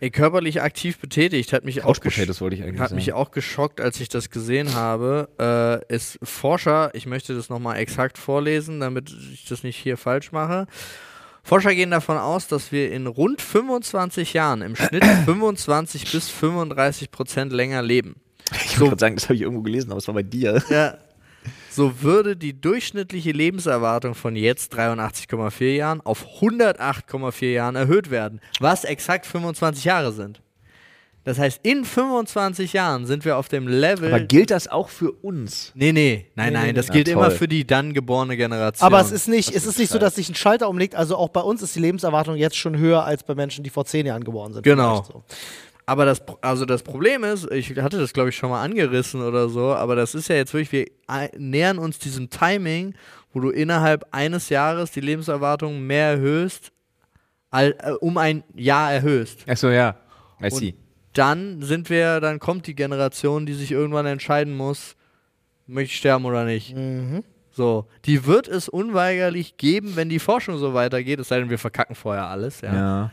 Ey, körperlich aktiv betätigt hat mich auch Hat mich auch geschockt, als ich das gesehen habe. Äh, ist Forscher, ich möchte das nochmal exakt vorlesen, damit ich das nicht hier falsch mache. Forscher gehen davon aus, dass wir in rund 25 Jahren im Schnitt 25 bis 35 Prozent länger leben. Ich wollte gerade sagen, das habe ich irgendwo gelesen, aber es war bei dir. Ja. So würde die durchschnittliche Lebenserwartung von jetzt 83,4 Jahren auf 108,4 Jahren erhöht werden, was exakt 25 Jahre sind. Das heißt, in 25 Jahren sind wir auf dem Level. Aber gilt das auch für uns? nee, nee, nein, nein, das Na, gilt immer toll. für die dann geborene Generation. Aber es ist nicht, Das es ist nicht so, dass sich ein Schalter umlegt. Also auch bei uns ist die Lebenserwartung jetzt schon höher als bei Menschen, die vor zehn Jahren geboren sind. Genau. So. Aber das, also das Problem ist, ich hatte das glaube ich schon mal angerissen oder so, aber das ist ja jetzt wirklich, wir nähern uns diesem Timing, wo du innerhalb eines Jahres die Lebenserwartung mehr erhöhst, al, äh, um ein Jahr erhöhst. Achso, ja. I Und see. dann sind wir, dann kommt die Generation, die sich irgendwann entscheiden muss, möchte ich sterben oder nicht. Mhm. So, die wird es unweigerlich geben, wenn die Forschung so weitergeht, es sei denn, wir verkacken vorher alles, ja. Ja.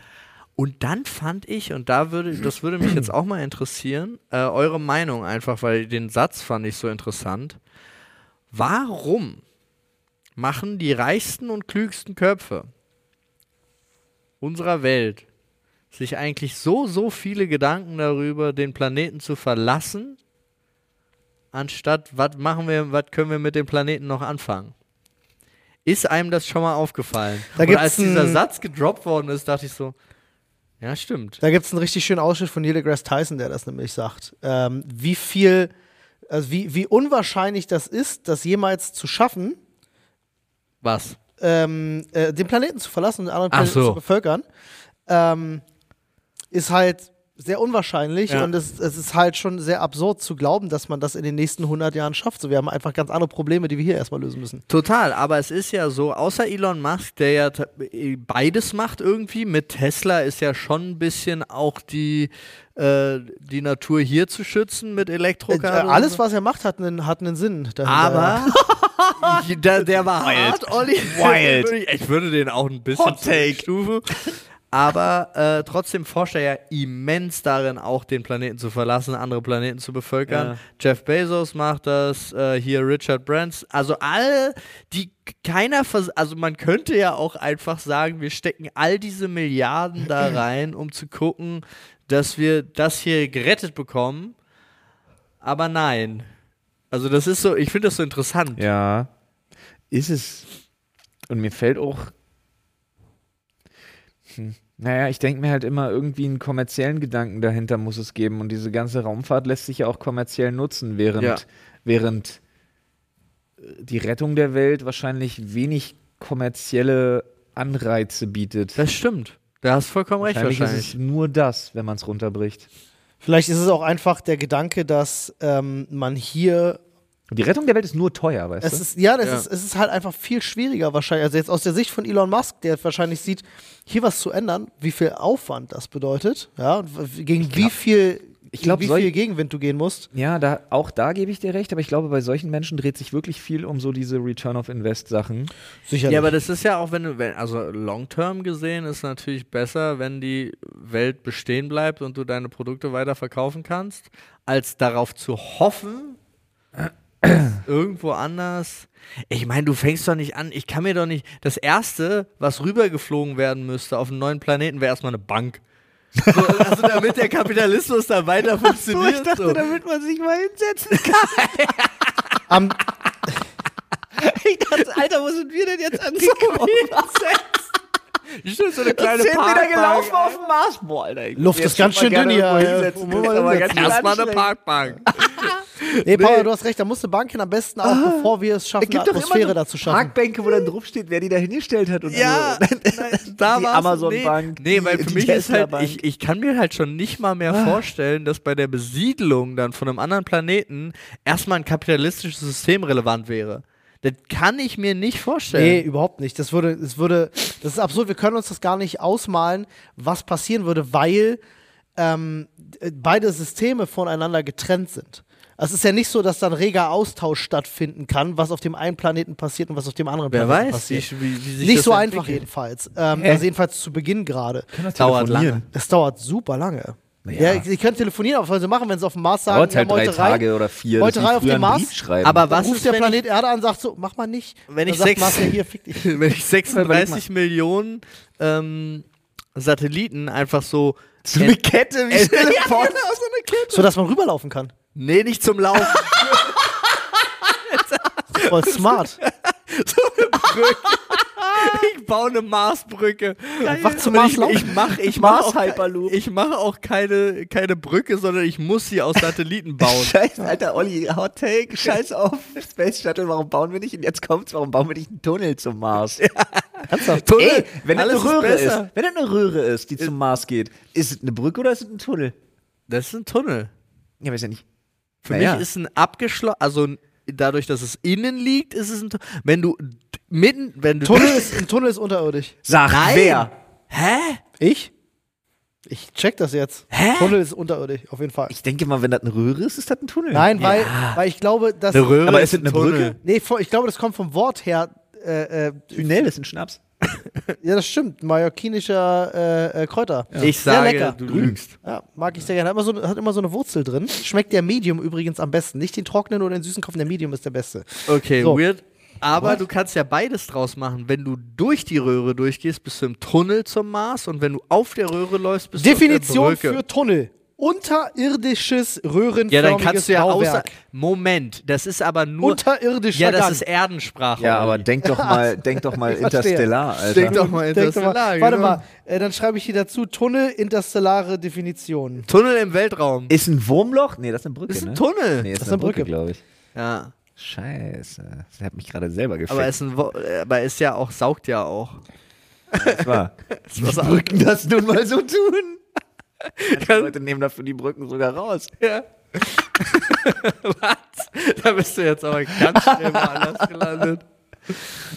Und dann fand ich, und da würde, das würde mich jetzt auch mal interessieren, äh, eure Meinung einfach, weil den Satz fand ich so interessant. Warum machen die reichsten und klügsten Köpfe unserer Welt sich eigentlich so, so viele Gedanken darüber, den Planeten zu verlassen, anstatt, was machen wir, was können wir mit dem Planeten noch anfangen? Ist einem das schon mal aufgefallen? Da und als dieser Satz gedroppt worden ist, dachte ich so, ja, stimmt. Da gibt es einen richtig schönen Ausschnitt von Neil deGrasse Tyson, der das nämlich sagt. Ähm, wie viel, also wie, wie unwahrscheinlich das ist, das jemals zu schaffen, Was? ähm, äh, den Planeten zu verlassen und anderen Planeten so. zu bevölkern, ähm, ist halt sehr unwahrscheinlich Ja. und es, es ist halt schon sehr absurd zu glauben, dass man das in den nächsten 100 Jahren schafft. So, wir haben einfach ganz andere Probleme, die wir hier erstmal lösen müssen. Total, aber es ist ja so, außer Elon Musk, der ja ta- beides macht irgendwie, mit Tesla ist ja schon ein bisschen auch die, äh, die Natur hier zu schützen mit Äh, Elektrokarren. und alles, so. was er macht, hat einen, hat einen Sinn. dahinter. Aber der, der war Wild. hart, Olli. Wild. Ich- Ich würde den auch ein bisschen Hot Take. stufen. Aber äh, trotzdem forscht er ja immens darin, auch den Planeten zu verlassen, andere Planeten zu bevölkern. Ja. Jeff Bezos macht das, äh, hier Richard Branson. Also alle, die keiner, vers also man könnte ja auch einfach sagen, wir stecken all diese Milliarden da rein, um zu gucken, dass wir das hier gerettet bekommen. Aber nein. Also das ist so, ich finde das so interessant. Ja. Ist es. Und mir fällt auch. Hm. Naja, ich denke mir halt immer, irgendwie einen kommerziellen Gedanken dahinter muss es geben. Und diese ganze Raumfahrt lässt sich ja auch kommerziell nutzen, während, Ja. während äh, die Rettung der Welt wahrscheinlich wenig kommerzielle Anreize bietet. Das stimmt. Da hast vollkommen recht wahrscheinlich, wahrscheinlich. ist es nur das, wenn man es runterbricht. Vielleicht ist es auch einfach der Gedanke, dass ähm, man hier Die Rettung der Welt ist nur teuer, weißt Es du? ist, ja, das Ja. Ist, es ist halt einfach viel schwieriger wahrscheinlich. Also jetzt aus der Sicht von Elon Musk, der wahrscheinlich sieht, hier was zu ändern, wie viel Aufwand das bedeutet, ja, gegen wie viel, ich glaub, gegen wie viel Gegenwind du gehen musst. Ja, da, auch da gebe ich dir recht, aber ich glaube, bei solchen Menschen dreht sich wirklich viel um so diese Return of Invest Sachen. Sicherlich. Ja, aber das ist ja auch, wenn du, wenn, also long-term gesehen ist natürlich besser, wenn die Welt bestehen bleibt und du deine Produkte weiter verkaufen kannst, als darauf zu hoffen, irgendwo anders. Ich meine, du fängst doch nicht an, ich kann mir doch nicht. Das erste, was rübergeflogen werden müsste auf einen neuen Planeten, wäre erstmal eine Bank. So, also damit der Kapitalismus da weiter funktioniert. so. damit man sich mal hinsetzen kann. Am, Ich dachte, Alter, wo sind wir denn jetzt angekommen? Ich stell so eine kleine Zehn Meter gelaufen auf dem Mars. Boah, Alter. ich Luft ist ganz schön dünn hier, Erstmal eine. Parkbank. nee, Paul, du hast recht, da musst du Bank hin, am besten auch, bevor wir es schaffen, Es eine gibt doch Atmosphäre so zu schaffen. Parkbänke, wo dann drauf steht, wer die da hingestellt hat. Und Ja, so. nein, da die war's- Amazon-Bank, Nee, nee, weil für mich ist halt, ich, ich kann mir halt schon nicht mal mehr vorstellen, dass bei der Besiedlung dann von einem anderen Planeten erstmal ein kapitalistisches System relevant wäre. Das kann ich mir nicht Nee, vorstellen. überhaupt nicht. Das würde, es würde, das ist absurd. Wir können uns das gar nicht ausmalen, was passieren würde, weil ähm, d- beide Systeme voneinander getrennt sind. Es ist ja nicht so, dass dann reger Austausch stattfinden kann, was auf dem einen Planeten passiert und was auf dem anderen Wer Planeten weiß, passiert. wie, wie, wie sich nicht das so einfach jedenfalls. Ähm, also jedenfalls zu Beginn gerade. Dauert lange. Es dauert super lange. Ja. Ja, sie können telefonieren, aber was wollen sie machen, wenn sie auf dem Mars sagen, Dauert halt ja, drei Meuterei, Tage oder vier. Meuterei auf dem Mars? Schreiben. Aber was ruft ist, der wenn Planet Erde an und sagt so, mach mal nicht. Wenn ich sagt sechs- Mars, ja, hier, fick dich. ich, wenn ich Überleg 36 Millionen ähm, Satelliten einfach so. so eine Kette wie Äh, Stelle ja, genau, so eine Kette. So, dass man rüberlaufen kann. Nee, nicht zum Laufen. Voll smart. ich baue eine Marsbrücke. Einfach zum Und ich, ich mache ich mach auch, Mars-Hyperloop. ich mach auch keine, keine Brücke, sondern ich muss sie aus Satelliten bauen. Scheiß, Alter, Olli, Hot Take, scheiß auf Space Shuttle, warum bauen wir nicht, und jetzt kommt's, warum bauen wir nicht einen Tunnel zum Mars? Ernsthaft? Tunnel, Ey, wenn alles eine Röhre ist, besser. wenn es eine Röhre ist, die zum Mars geht, ist es eine Brücke oder ist es ein Tunnel? Das ist ein Tunnel. Ja, weiß ja nicht. Für Naja. mich ist ein abgeschlossen, also dadurch, dass es innen liegt, ist es ein Tunnel. Wenn du mitten, wenn du Tunnel ist, ein Tunnel ist unterirdisch. Sag Nein. wer? Hä? Ich? Ich check das jetzt. Hä? Tunnel ist unterirdisch, auf jeden Fall. Ich denke mal, wenn das eine Röhre ist, ist das ein Tunnel. Nein, weil, weil ich glaube, dass. Eine Röhre Aber ist ist es ein eine Tunnel. Brücke? Nee, ich glaube, das kommt vom Wort her. Äh, äh, Tunnel ist ein Schnaps. ja, das stimmt. Mallorquinischer äh, äh, Kräuter. Ich Sehr sage, lecker. du lügst. Ja, mag ich sehr gerne. Hat immer, so, hat immer so eine Wurzel drin. Schmeckt der Medium übrigens am besten. Nicht den trockenen oder den süßen kaufen, der Medium ist der beste. Okay, So. weird. Aber What? du kannst ja beides draus machen. Wenn du durch die Röhre durchgehst, bist du im Tunnel zum Mars und wenn du auf der Röhre läufst, bist Definition du Brücke. für Tunnel. Unterirdisches röhrenförmiges Ja, dann kannst du ja außer. Moment, das ist aber nur. Unterirdischer ja, das Gang. ist Erdensprache. Ja, aber denk doch mal, denk doch mal interstellar, Alter. Denk doch mal Denk doch mal, interstellar. Warte genau. mal, äh, dann schreibe ich hier dazu Tunnel, interstellare Definition. Tunnel im Weltraum. Ist ein Wurmloch? Nee, das ist eine Brücke, ist ein ne? Tunnel. Nee, ist, Das ist eine eine Brücke, Brücke. glaube ich. Ja. Scheiße. Das hat mich gerade selber gefickt. Aber ist, ein, Wo- äh, aber ist ja auch, saugt ja auch. das war. Ist was Brücken das nun mal so tun. Die Leute nehmen dafür die Brücken sogar raus. Ja. Was? Da bist du jetzt aber ganz schnell woanders gelandet.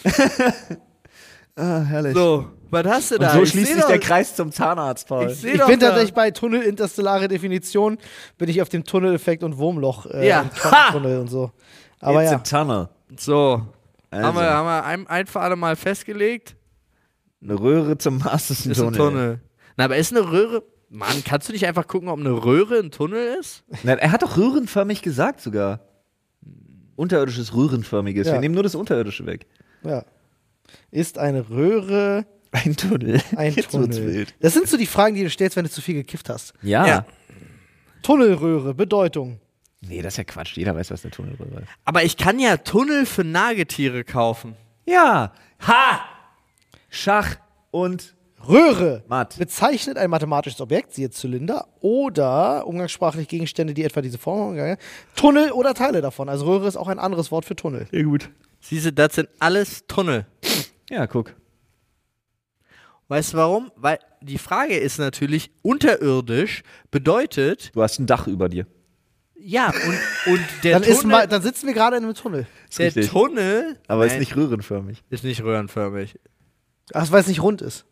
Ah, herrlich. So, was hast du Und da? so Ich schließt sich doch- der Kreis zum Zahnarzt, Paul. Ich Ich doch bin tatsächlich bei Tunnel, interstellare Definition, bin ich auf dem Tunneleffekt und Wurmloch. Äh, Ja. und und so. Aber It's ja. a tunnel. So, Also, haben, wir, haben wir ein, ein für alle Mal festgelegt? eine Röhre zum Mars ist ein Ist Tunnel. ein Tunnel. Na, aber ist eine Röhre. Mann, kannst du nicht einfach gucken, ob eine Röhre ein Tunnel ist? Na, er hat doch röhrenförmig gesagt sogar. Unterirdisches Röhrenförmiges. Ja. Wir nehmen nur das Unterirdische weg. ja. Ist eine Röhre Ein Tunnel. ein Jetzt wird's Tunnel? wild. Das sind so die Fragen, die du stellst, wenn du zu viel gekifft hast. Ja. Ja. Tunnelröhre, Bedeutung. Nee, das ist ja Quatsch. Jeder weiß, was eine Tunnelröhre ist. Aber ich kann ja Tunnel für Nagetiere kaufen. Ja. Ha! Schach und Röhre Matt. bezeichnet ein mathematisches Objekt, siehe Zylinder, oder umgangssprachlich Gegenstände, die etwa diese Form haben. Tunnel oder Teile davon. Also Röhre ist auch ein anderes Wort für Tunnel. Sehr gut. Siehst du, das sind alles Tunnel. Ja, guck. Weißt du warum? Weil die Frage ist natürlich, unterirdisch bedeutet, Du hast ein Dach über dir. Ja, und, und der Dann, ist Tunnel, mal, dann sitzen wir gerade in einem Tunnel. der richtig. Tunnel, Aber ist Nein, nicht röhrenförmig. ist nicht röhrenförmig. Ach, weil es nicht rund ist.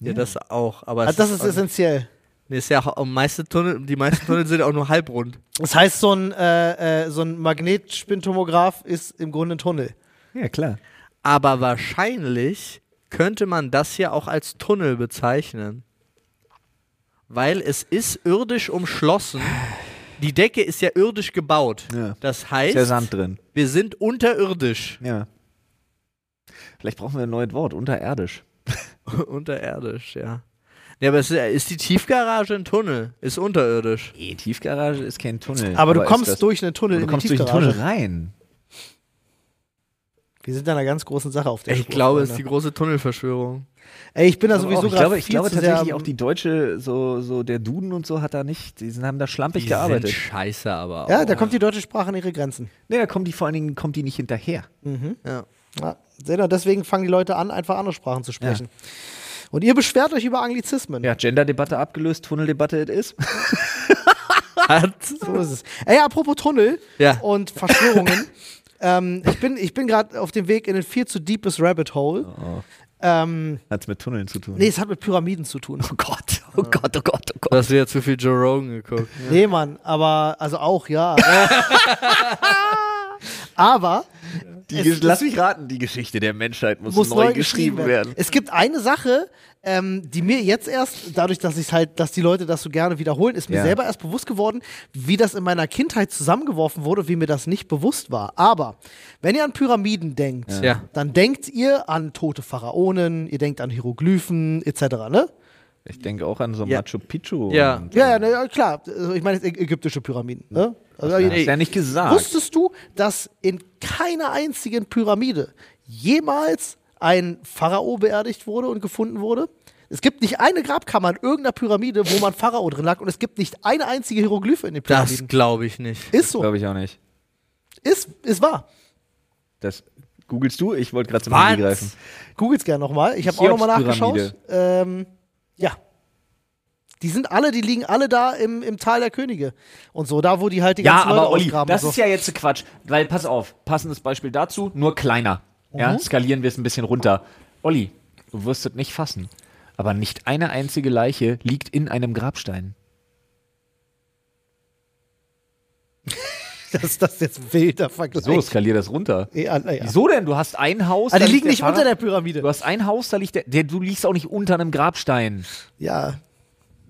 Ja, das auch. Aber Also das ist auch- essentiell. Nee, ist ja auch, am meisten Tunnel, die meisten Tunnel sind auch nur halbrund. Das heißt, so ein, äh, äh, so ein Magnetspintomograph ist im Grunde ein Tunnel. Ja, klar. Aber wahrscheinlich könnte man das hier auch als Tunnel bezeichnen. Weil es ist irdisch umschlossen. Die Decke ist ja irdisch gebaut. Ja. Das Ist heißt, ja Sand drin. wir sind unterirdisch. Ja. Vielleicht brauchen wir ein neues Wort. Unterirdisch. unterirdisch, ja. Ja, aber ist, ist die Tiefgarage ein Tunnel? Ist unterirdisch. Nee, Tiefgarage ist kein Tunnel. Aber, du ist kommst das- durch einen Tunnel Du in die kommst durch Tiefgarage. Tunnel rein. Wir sind da einer ganz großen Sache auf der Ich Spur, glaube, es ist die große Tunnelverschwörung. Ey, ich bin da sowieso auch, ich gerade glaube, ich glaube tatsächlich auch die deutsche, so, so der Duden und so hat da nicht, die sind, haben da schlampig Die gearbeitet. sind scheiße, aber Ja, auch. da kommt die deutsche Sprache an ihre Grenzen. Nee, da kommen die vor allen Dingen, kommt die nicht hinterher. Ja. Ja, seht ihr, deswegen fangen die Leute an, einfach andere Sprachen zu sprechen. Und ihr beschwert euch über Anglizismen. Ja, Gender-Debatte abgelöst, Tunneldebatte it is. Hat. So ist es. Ey, apropos Tunnel Ja. und Verschwörungen. ähm, ich bin, ich bin gerade auf dem Weg in ein viel zu deepes Rabbit Hole. Ähm, Hat's mit Tunneln zu tun. nee, es hat mit Pyramiden zu tun. Oh Gott, oh Gott, oh Gott, oh Gott. Du hast wieder zu viel Joe Rogan geguckt. Nee, Mann, aber, also auch, ja. aber Die, lass mich raten, die Geschichte der Menschheit muss, muss neu, geschrieben werden. Es gibt eine Sache, ähm, die mir jetzt erst, dadurch, dass ich halt, dass die Leute das so gerne wiederholen, ist mir Ja. selber erst bewusst geworden, wie das in meiner Kindheit zusammengeworfen wurde, wie mir das nicht bewusst war. Aber wenn ihr an Pyramiden denkt, Ja. dann denkt ihr an tote Pharaonen, ihr denkt an Hieroglyphen etc. Ne? Ich denke auch an so Ja. Machu Picchu. Ja. und- Ja, ja, na, ja klar. Also Ich meine ägyptische Pyramiden. Ne? Also, Hast du ja nicht gesagt. Wusstest du, dass in keiner einzigen Pyramide jemals ein Pharao beerdigt wurde und gefunden wurde. Es gibt nicht eine Grabkammer in irgendeiner Pyramide, wo man Pharao drin lag und es gibt nicht eine einzige Hieroglyphe in den Das Pyramiden. glaube ich nicht. ist so. Glaube ich auch nicht. Ist, ist wahr. Das googelst du? Ich wollte gerade zum Handy greifen. Googles gerne nochmal. Ich habe auch nochmal nachgeschaut. Ähm, ja. Die sind alle, die liegen alle da im, im Tal der Könige. Und so, da wo die halt die Ja, ganzen Leute aber Olli, ausgraben. das und ist so. ja jetzt Quatsch. Weil, pass auf, passendes Beispiel dazu, nur kleiner. Ja, Mhm. skalieren wir es ein bisschen runter. Olli, du wirst es nicht fassen. Aber nicht eine einzige Leiche liegt in einem Grabstein. Das, das ist jetzt wilder Vergleich. So, skalier das runter. ja, na ja. Wieso denn? Du hast ein Haus. Ah, da die liegt liegen nicht Pfarrer- unter der Pyramide. Du hast ein Haus, da liegt der, der. Du liegst auch nicht unter einem Grabstein. Ja.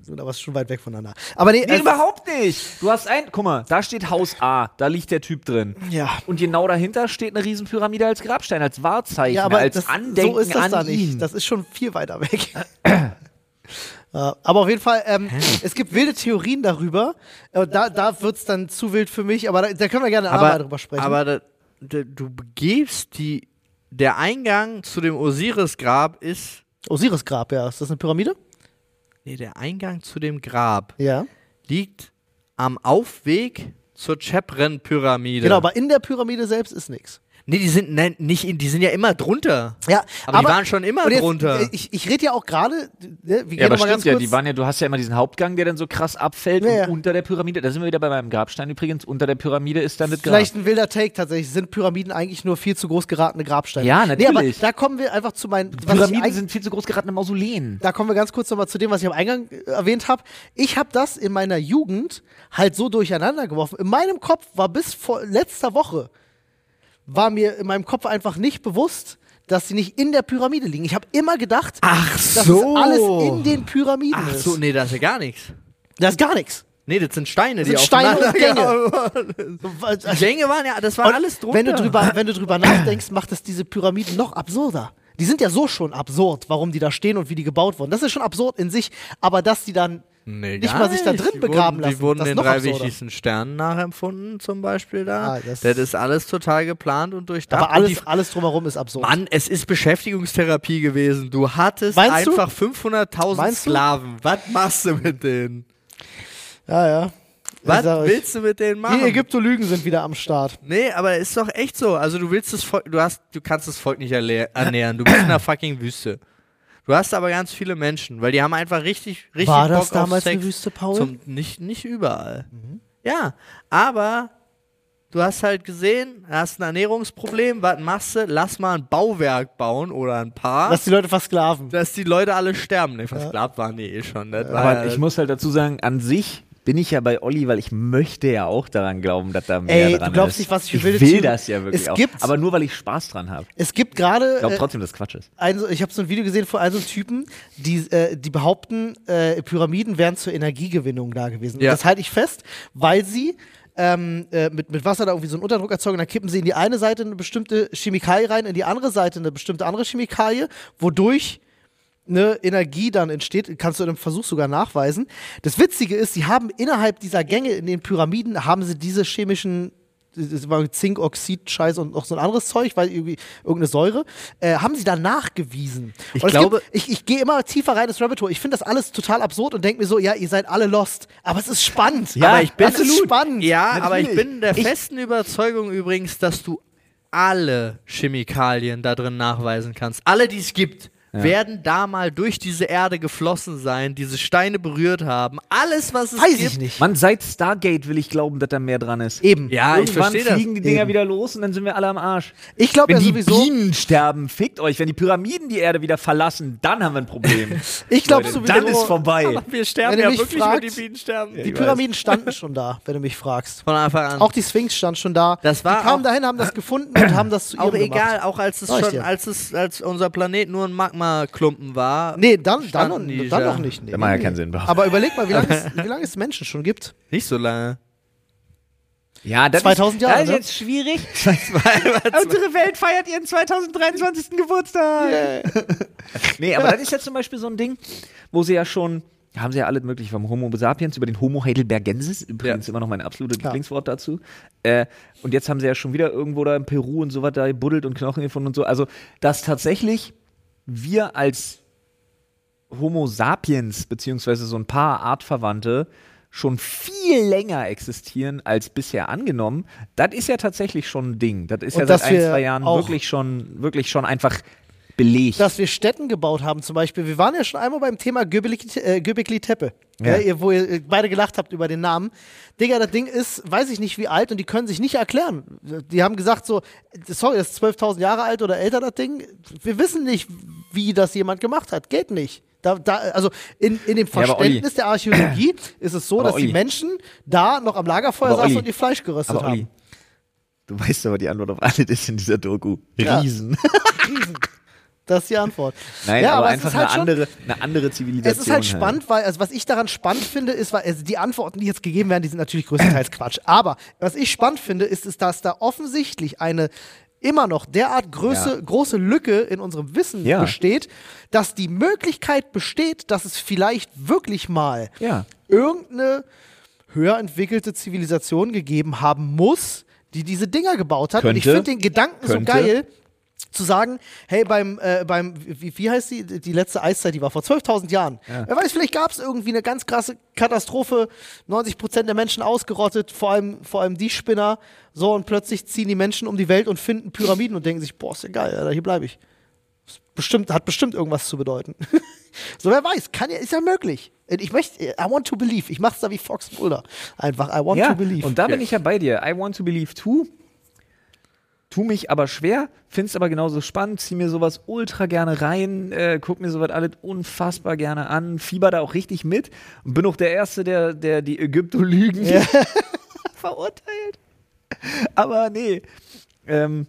Sind aber schon weit weg voneinander. Aber nee, Nee, äh, überhaupt nicht. Du hast ein. Guck mal, da steht Haus A. Da liegt der Typ drin. ja. Und genau dahinter steht eine Riesenpyramide als Grabstein, als Wahrzeichen, Ja, aber als das, Andenken so ist das an da ihn. nicht. Das ist schon viel weiter weg. Aber auf jeden Fall, ähm, es gibt wilde Theorien darüber. Äh, Da, da wird es dann zu wild für mich, aber da, da können wir gerne einmal drüber sprechen. aber da, da, du begibst die. Der Eingang zu dem Osiris-Grab ist. Osiris-Grab, ja. Ist das eine Pyramide? Nee, der Eingang zu dem Grab Ja. liegt am Aufweg zur Chepren-Pyramide. Genau, aber in der Pyramide selbst ist nichts. Nee, die sind nein, nicht in, die sind ja immer drunter. Ja, Aber die waren schon immer jetzt, drunter. äh, Ich, ich rede ja auch gerade, ne, Ja, aber stimmt ganz ja, kurz. die waren ja, du hast ja immer diesen Hauptgang, der dann so krass abfällt Ja, und ja. unter der Pyramide, da sind wir wieder bei meinem Grabstein übrigens, unter der Pyramide ist dann das Grab. Vielleicht ein wilder Take tatsächlich. Sind Pyramiden eigentlich nur viel zu groß geratene Grabsteine? Ja, Nee, aber natürlich. da kommen wir einfach zu meinen. Pyramiden sind viel zu groß geratene Mausoleen. da kommen wir ganz kurz nochmal zu dem, was ich am Eingang äh, erwähnt habe. Ich habe das in meiner Jugend halt so durcheinander geworfen. In meinem Kopf war bis vor letzter Woche, war mir in meinem Kopf einfach nicht bewusst, dass sie nicht in der Pyramide liegen. Ich habe immer gedacht, Ach dass so. es alles in den Pyramiden Ach ist. so, nee, das ist ja gar nichts. Das ist gar nichts. Nee, das sind Steine, Das die sind Steine und Gänge. Die Gänge waren ja, das war Und alles drunter. Wenn du, drüber, wenn du drüber nachdenkst, macht es diese Pyramiden noch absurder. Die sind ja so schon absurd, warum die da stehen und wie die gebaut wurden. Das ist schon absurd in sich, aber dass die dann Nee, nicht mal sich da drin Die begraben wurden, lassen, Die wurden den drei absurder. wichtigsten Sternen nachempfunden, zum Beispiel da. Ah, das- das, ist alles total geplant und durchdacht. aber alles, die- alles drumherum ist absurd. Mann, es ist Beschäftigungstherapie gewesen. Du hattest Meinst einfach 500.000 Meinst du? Sklaven. Was machst du mit denen? Ja, ja. Was willst du mit denen machen? Die Ägyptologen sind wieder am Start. Nee, aber ist doch echt so. Also du willst das Volk, du hast, du kannst das Volk nicht ernähren. Du bist in einer fucking Wüste. Du hast aber ganz viele Menschen, weil die haben einfach richtig, richtig War Bock das damals auf Sex. eine Wüste, Paul? Zum, nicht, nicht überall. Mhm. Ja, aber du hast halt gesehen, hast ein Ernährungsproblem, was machst du? Lass mal ein Bauwerk bauen oder ein paar, Dass die Leute versklaven. dass die Leute alle sterben. Nee, versklavt waren die eh schon. Das war Aber ja- ich muss halt dazu sagen, an sich bin ich ja bei Olli, weil ich möchte ja auch daran glauben, dass da mehr Ey, dran du glaubst ist. nicht, was ich für ich will das ja wirklich Es auch. gibt- Aber nur, weil ich Spaß dran habe. Es gibt gerade. Ich glaube äh, trotzdem, dass Quatsch ist. ein, ich habe so ein Video gesehen von einem so Typen, die, äh, die behaupten, äh, Pyramiden wären zur Energiegewinnung da gewesen. Ja. Das halte ich fest, weil sie ähm, äh, mit, mit Wasser da irgendwie so einen Unterdruck erzeugen. Dann kippen sie in die eine Seite eine bestimmte Chemikalie rein, in die andere Seite eine bestimmte andere Chemikalie, wodurch eine Energie dann entsteht, kannst du in einem Versuch sogar nachweisen. Das Witzige ist, sie haben innerhalb dieser Gänge in den Pyramiden, haben sie diese chemischen das war Zinkoxid, Scheiß und noch so ein anderes Zeug, weil irgendwie irgendeine Säure, äh, haben sie da nachgewiesen. Ich glaube- gibt, ich, ich gehe immer tiefer rein ins Rabbit Hole. Ich finde das alles total absurd und denke mir so, ja, ihr seid alle lost. Aber es ist spannend. aber ich bin ist spannend. Ja, aber ich Natürlich. bin der festen Überzeugung übrigens, dass du alle Chemikalien da drin nachweisen kannst. Alle, die es gibt, werden da mal durch diese Erde geflossen sein, diese Steine berührt haben. Alles, was es Weiß gibt. ich nicht. Mann, seit Stargate will ich glauben, dass da mehr dran ist. Eben. Ja, ich Irgendwann verstehe das. fliegen die Dinger Eben. wieder los und dann sind wir alle am Arsch. Ich glaube Wenn ja die sowieso. Bienen sterben, fickt euch. Wenn die Pyramiden die Erde wieder verlassen, dann haben wir ein Problem. Ich glaube sowieso. Dann ist vorbei. Aber wir sterben Wenn ja wirklich, fragst- wenn die Bienen sterben. Die Pyramiden standen schon da, wenn du mich fragst. Von Anfang an. Auch die Sphinx stand schon da. Das war die kamen auch- dahin, haben das gefunden und haben das zu auch ihrem egal, gemacht. auch als es ich schon, als es, als unser Planet nur ein Magma-Klumpen war. Nee, dann, dann, noch, die dann da. noch nicht. Nee, Das macht ja nee. keinen Sinn. überhaupt. Aber überleg mal, wie lange es, wie lange es Menschen schon gibt. Nicht so lange. Ja, das 2000 ist, Jahre, Das ist ne? jetzt schwierig. Unsere Welt feiert ihren 2023. Geburtstag. Nee, aber das ist ja zum Beispiel so ein Ding, wo sie ja schon haben sie ja alles mögliche vom Homo sapiens über den Homo heidelbergensis, übrigens immer noch mein absolutes Lieblingswort dazu. Äh, und jetzt haben sie ja schon wieder irgendwo da in Peru und so was da gebuddelt und Knochen gefunden und so. Also, dass tatsächlich wir als Homo sapiens, beziehungsweise so ein paar Artverwandte, schon viel länger existieren als bisher angenommen, das ist ja tatsächlich schon ein Ding. Das ist Und ja seit ein, zwei Jahren wirklich schon, wirklich schon einfach belegt. dass wir Städten gebaut haben, zum Beispiel. Wir waren ja schon einmal beim Thema äh, Göbekli Tepe, Ja. ja. wo ihr äh, beide gelacht habt über den Namen. Digga, das Ding ist, weiß ich nicht wie alt und die können sich nicht erklären. Die haben gesagt so, sorry, das ist 12.000 Jahre alt oder älter, das Ding. Wir wissen nicht, wie das jemand gemacht hat. Geht nicht. Da, da, also in, in dem Ja, Verständnis der Archäologie ist es so, Aber dass die Olli- Menschen da noch am Lagerfeuer saßen und ihr Fleisch geröstet haben. du weißt aber die Antwort auf alles ist in dieser Doku. Ja. Riesen. Das ist die Antwort. Nein, Ja, aber, es einfach ist halt eine, schon- andere, eine andere Zivilisation. Es ist halt spannend, weil, also was ich daran spannend finde, ist, weil also die Antworten, die jetzt gegeben werden, die sind natürlich größtenteils Quatsch. Aber was ich spannend finde, ist, ist dass da offensichtlich eine immer noch derart Größe, Ja. große Lücke in unserem Wissen Ja. besteht, dass die Möglichkeit besteht, dass es vielleicht wirklich mal Ja. irgendeine höher entwickelte Zivilisation gegeben haben muss, die diese Dinger gebaut hat. Und ich Könnte. finde den Gedanken Könnte. so geil, zu sagen, hey, beim, äh, beim wie, wie heißt die, die letzte Eiszeit, die war vor 12.000 Jahren. Wer weiß, vielleicht gab es irgendwie eine ganz krasse Katastrophe, 90% der Menschen ausgerottet, vor allem, vor allem die Spinner. So, und plötzlich ziehen die Menschen um die Welt und finden Pyramiden und denken sich, boah, ist ja geil, Alter, hier bleibe ich. Bestimmt, hat bestimmt irgendwas zu bedeuten. so, wer weiß, kann ja, ist ja möglich. Ich möchte, I want to believe. Ich mach's da wie Fox Mulder. Einfach, I want Ja, to believe. und da bin ich ja bei dir. I want to believe too. Tu mich aber schwer, find's aber genauso spannend, zieh mir sowas ultra gerne rein, äh, guck mir sowas alles unfassbar gerne an, fieber da auch richtig mit und bin auch der Erste, der, der die Ägyptologen verurteilt. Aber nee, ähm,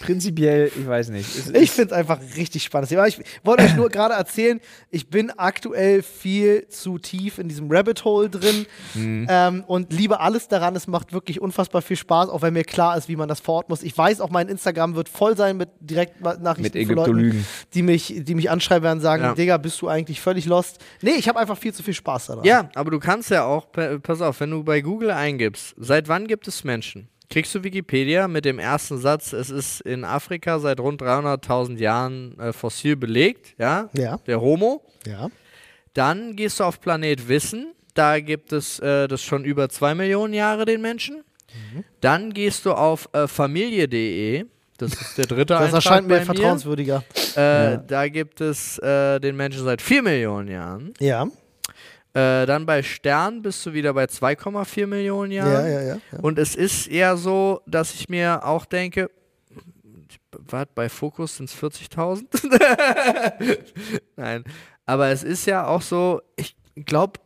prinzipiell, ich weiß nicht. Es Ich finde es einfach richtig spannend. Ich wollte euch nur gerade erzählen, ich bin aktuell viel zu tief in diesem Rabbit Hole drin Mhm. ähm, und liebe alles daran. Es macht wirklich unfassbar viel Spaß, auch wenn mir klar ist, wie man das verorten muss. Ich weiß auch, mein Instagram wird voll sein mit Direktnachrichten Mit von Leuten, die mich, die mich anschreiben werden und sagen, Ja. Digga, bist du eigentlich völlig lost? Nee, ich habe einfach viel zu viel Spaß daran. Ja, aber du kannst ja auch, pa- pass auf, wenn du bei Google eingibst, seit wann gibt es Menschen? Kriegst du Wikipedia mit dem ersten Satz, es ist in Afrika seit rund 300.000 Jahren äh, fossil belegt, ja? Ja. Der Homo. Ja. Dann gehst du auf Planet Wissen, da gibt es äh, das schon über 2 Millionen Jahre den Menschen. Mhm. Dann gehst du auf äh, familie.de, das ist der dritte Das erscheint mir vertrauenswürdiger. Äh, Da gibt es äh, den Menschen seit 4 Millionen Jahren. Ja. Äh, dann bei Stern bist du wieder bei 2,4 Millionen Jahren. Ja, ja, ja. ja. Und es ist eher so, dass ich mir auch denke, warte, bei Fokus sind es 40.000? Nein. Aber es ist ja auch so, ich glaube,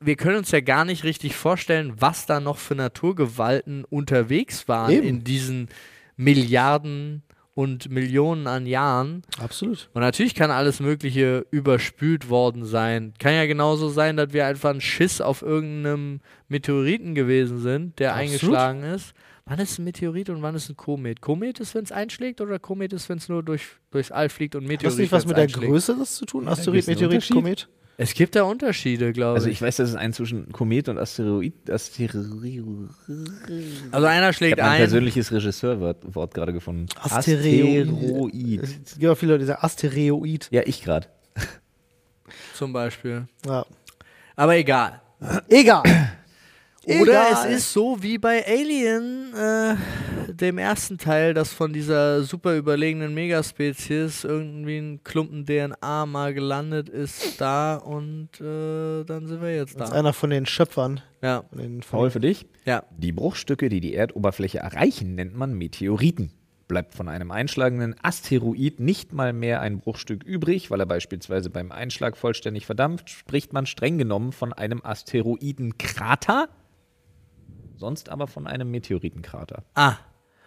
wir können uns ja gar nicht richtig vorstellen, was da noch für Naturgewalten unterwegs waren Eben. in diesen Milliarden und Millionen an Jahren. Absolut. Und natürlich kann alles Mögliche überspült worden sein. Kann ja genauso sein, dass wir einfach ein Schiss auf irgendeinem Meteoriten gewesen sind, der Absolut. eingeschlagen ist. Wann ist ein Meteorit und wann ist ein Komet? Komet ist, wenn es einschlägt oder Komet ist, wenn es nur durch, durchs All fliegt und Meteorit Hat das nicht was mit der einschlägt? Größe das zu tun? Asteroid, Meteorit. Komet? Es gibt da Unterschiede, glaube Also ich. ich weiß, dass es einen zwischen Komet und Asteroid, Asteroid Also einer Ich schlägt habe mein ein. persönliches Regisseurwort Wort gerade gefunden. Asteroid. Asteroid. Es gibt auch viele Leute, die sagen Asteroid. Ja, ich gerade. Zum Beispiel. Ja. Aber egal. Egal. Oder Egal. es ist so wie bei Alien, äh, dem ersten Teil, dass von dieser super überlegenen Megaspezies irgendwie ein Klumpen DNA mal gelandet ist da und äh, dann sind wir jetzt Das ist da. einer von den Schöpfern. Ja, den, Faul für dich? ja. Die Bruchstücke, die die Erdoberfläche erreichen, nennt man Meteoriten. Bleibt von einem einschlagenden Asteroid nicht mal mehr ein Bruchstück übrig, weil er beispielsweise beim Einschlag vollständig verdampft, spricht man streng genommen von einem Asteroidenkrater, sonst aber von einem Meteoritenkrater. Ah,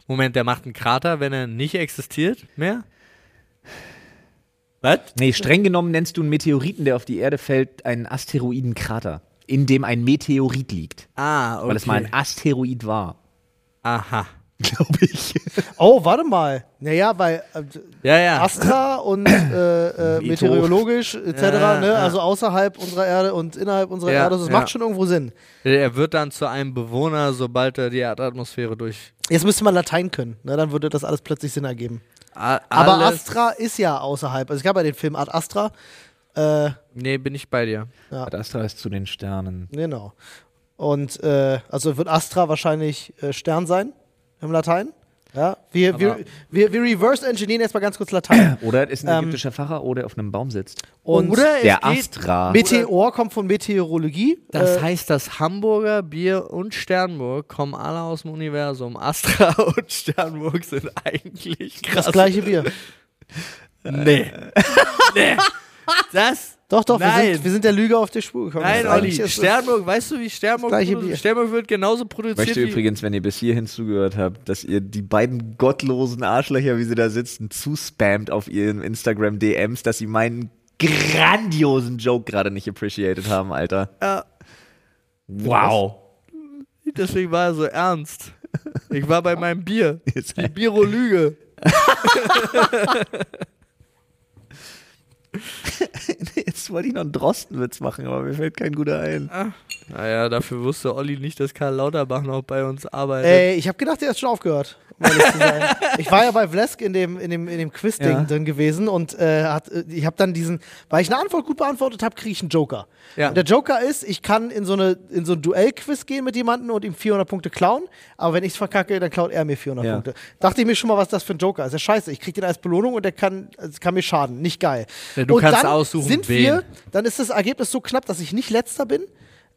Moment, der macht einen Krater, wenn er nicht existiert mehr? Was? Nee, streng genommen nennst du einen Meteoriten, der auf die Erde fällt, einen Asteroidenkrater, in dem ein Meteorit liegt, Ah, okay. weil es mal ein Asteroid war. Aha. glaube ich. Oh, warte mal. Naja, weil äh, Ja, ja. Astra und äh, äh, meteorologisch etc., Ja, ne? ja. also außerhalb unserer Erde und innerhalb unserer Ja, Erde, das ja. macht schon irgendwo Sinn. Er wird dann zu einem Bewohner, sobald er die Erdatmosphäre durch. Jetzt müsste man Latein können, ne? dann würde das alles plötzlich Sinn ergeben. A Aber Astra ist ja außerhalb. Also ich habe ja den Film Ad Astra. Äh, Nee, bin ich bei dir. Ad Astra ist zu den Sternen. genau. Und äh, also wird Astra wahrscheinlich äh, Stern sein im Latein. Ja, wir, wir, wir, wir reverse engineeren jetzt mal ganz kurz Latein. Oder ist ein Ähm, ägyptischer Pfarrer oder auf einem Baum sitzt. Und Oder Der es Astra. Meteor kommt von Meteorologie. Das äh, heißt, das Hamburger Bier und Sternburg kommen alle aus dem Universum. Astra und Sternburg sind eigentlich krass. das gleiche Bier. Nee. nee. Das. Doch, doch, wir Nein. sind, wir sind der Lüge auf die Spur gekommen. Nein, Olli. Sternburg, weißt du, wie Sternburg produ-. Sternburg wird genauso Ich produziert möchte wie. übrigens, wenn ihr bis hierhin zugehört habt, dass ihr die beiden gottlosen Arschlöcher, wie sie da sitzen, zuspammt auf ihren Instagram-DMs, dass sie meinen grandiosen Joke gerade nicht appreciated haben, Alter. Ja, Wow. deswegen war er so ernst. Ich war bei meinem Bier. Jetzt- Die Biro-Lüge. Jetzt wollte ich noch einen Drostenwitz machen, aber mir fällt kein guter ein. Naja, dafür wusste Olli nicht, dass Karl Lauterbach noch bei uns arbeitet. Ey, ich habe gedacht, der hat schon aufgehört. Um ehrlich zu sein. ich war ja bei Vlesk in dem, in dem, in dem Quiz-Ding Ja. drin gewesen und äh, hat, äh, ich habe dann diesen, weil ich eine Antwort gut beantwortet habe, kriege ich einen Joker. Ja. Und der Joker ist, ich kann in so, eine, in so ein Duell-Quiz gehen mit jemandem und ihm 400 Punkte klauen, aber wenn ich es verkacke, dann klaut er mir 400 Ja. Punkte. Dachte ich mir schon mal, was das für ein Joker ist. Ja, scheiße, ich kriege den als Belohnung und der kann, es kann mir schaden. Nicht geil. Ja, du und kannst dann aussuchen, sind wen. wir, dann ist das Ergebnis so knapp, dass ich nicht letzter bin,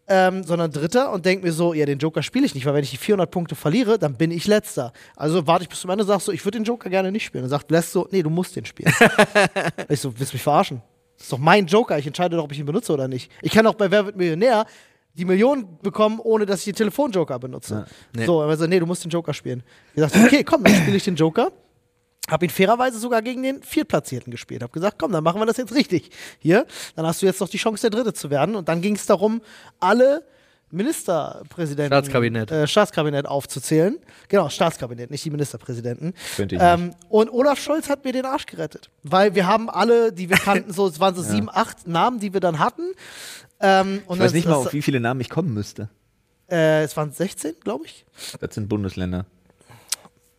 ähm, sondern Dritter und denke mir so, ja, den Joker spiele ich nicht, weil wenn ich die 400 Punkte verliere, dann bin ich Letzter. Also warte ich bis zum Ende und sag so, ich würde den Joker gerne nicht spielen. Und sagt Bless so, nee, du musst den spielen. ich so, willst du mich verarschen? Das ist doch mein Joker, ich entscheide doch, ob ich ihn benutze oder nicht. Ich kann doch bei Wer wird Millionär die Million bekommen, ohne dass ich den Telefonjoker benutze. Nee. So, er so, nee, du musst den Joker spielen. Ich dachte, okay, komm, dann spiele ich den Joker. Hab ihn fairerweise sogar gegen den Viertplatzierten gespielt. Hab gesagt, komm, dann machen wir das jetzt richtig. Hier, dann hast du jetzt noch die Chance, der Dritte zu werden. Und dann ging es darum, alle Ministerpräsidenten, Staatskabinett. Äh, Staatskabinett aufzuzählen. Genau, Staatskabinett, nicht die Ministerpräsidenten. Könnte ich Ähm, und Olaf Scholz hat mir den Arsch gerettet. Weil wir haben alle, die wir kannten, so, es waren so sieben, acht Namen, die wir dann hatten. Ähm, Ich weiß nicht mal, das, auf wie viele Namen ich kommen müsste. äh, es waren 16, glaube ich. Das sind Bundesländer.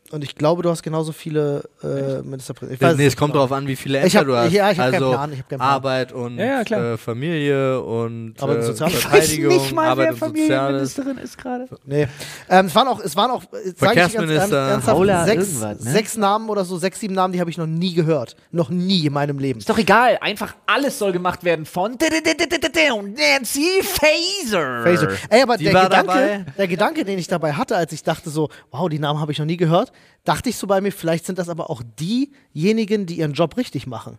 Und ich glaube, du hast genauso viele äh, Ministerpräsidenten. Nee, nicht es kommt genau. darauf an, wie viele Ämter hab- du hast. ja, ich hab keinen also Plan, ich hab keinen Plan. Arbeit und Ja, ja. Äh, Familie und Aber äh, Soziales- Ich weiß Verteidigung, Arbeit und Soziales. ist gerade. Nee. Ähm, es waren auch, es waren auch, äh, Verkehrsminister, sechs, ne? sechs Namen oder so, sechs, sieben Namen, die habe ich noch nie gehört. Noch nie in meinem Leben. Ist doch egal, einfach alles soll gemacht werden von Nancy Faser. Crazy. Ey, aber Die der war Gedanke, dabei. der Gedanke, den ich dabei hatte, als ich dachte so, wow, die Namen habe ich noch nie gehört, dachte ich so bei mir, vielleicht sind das aber auch diejenigen, die ihren Job richtig machen.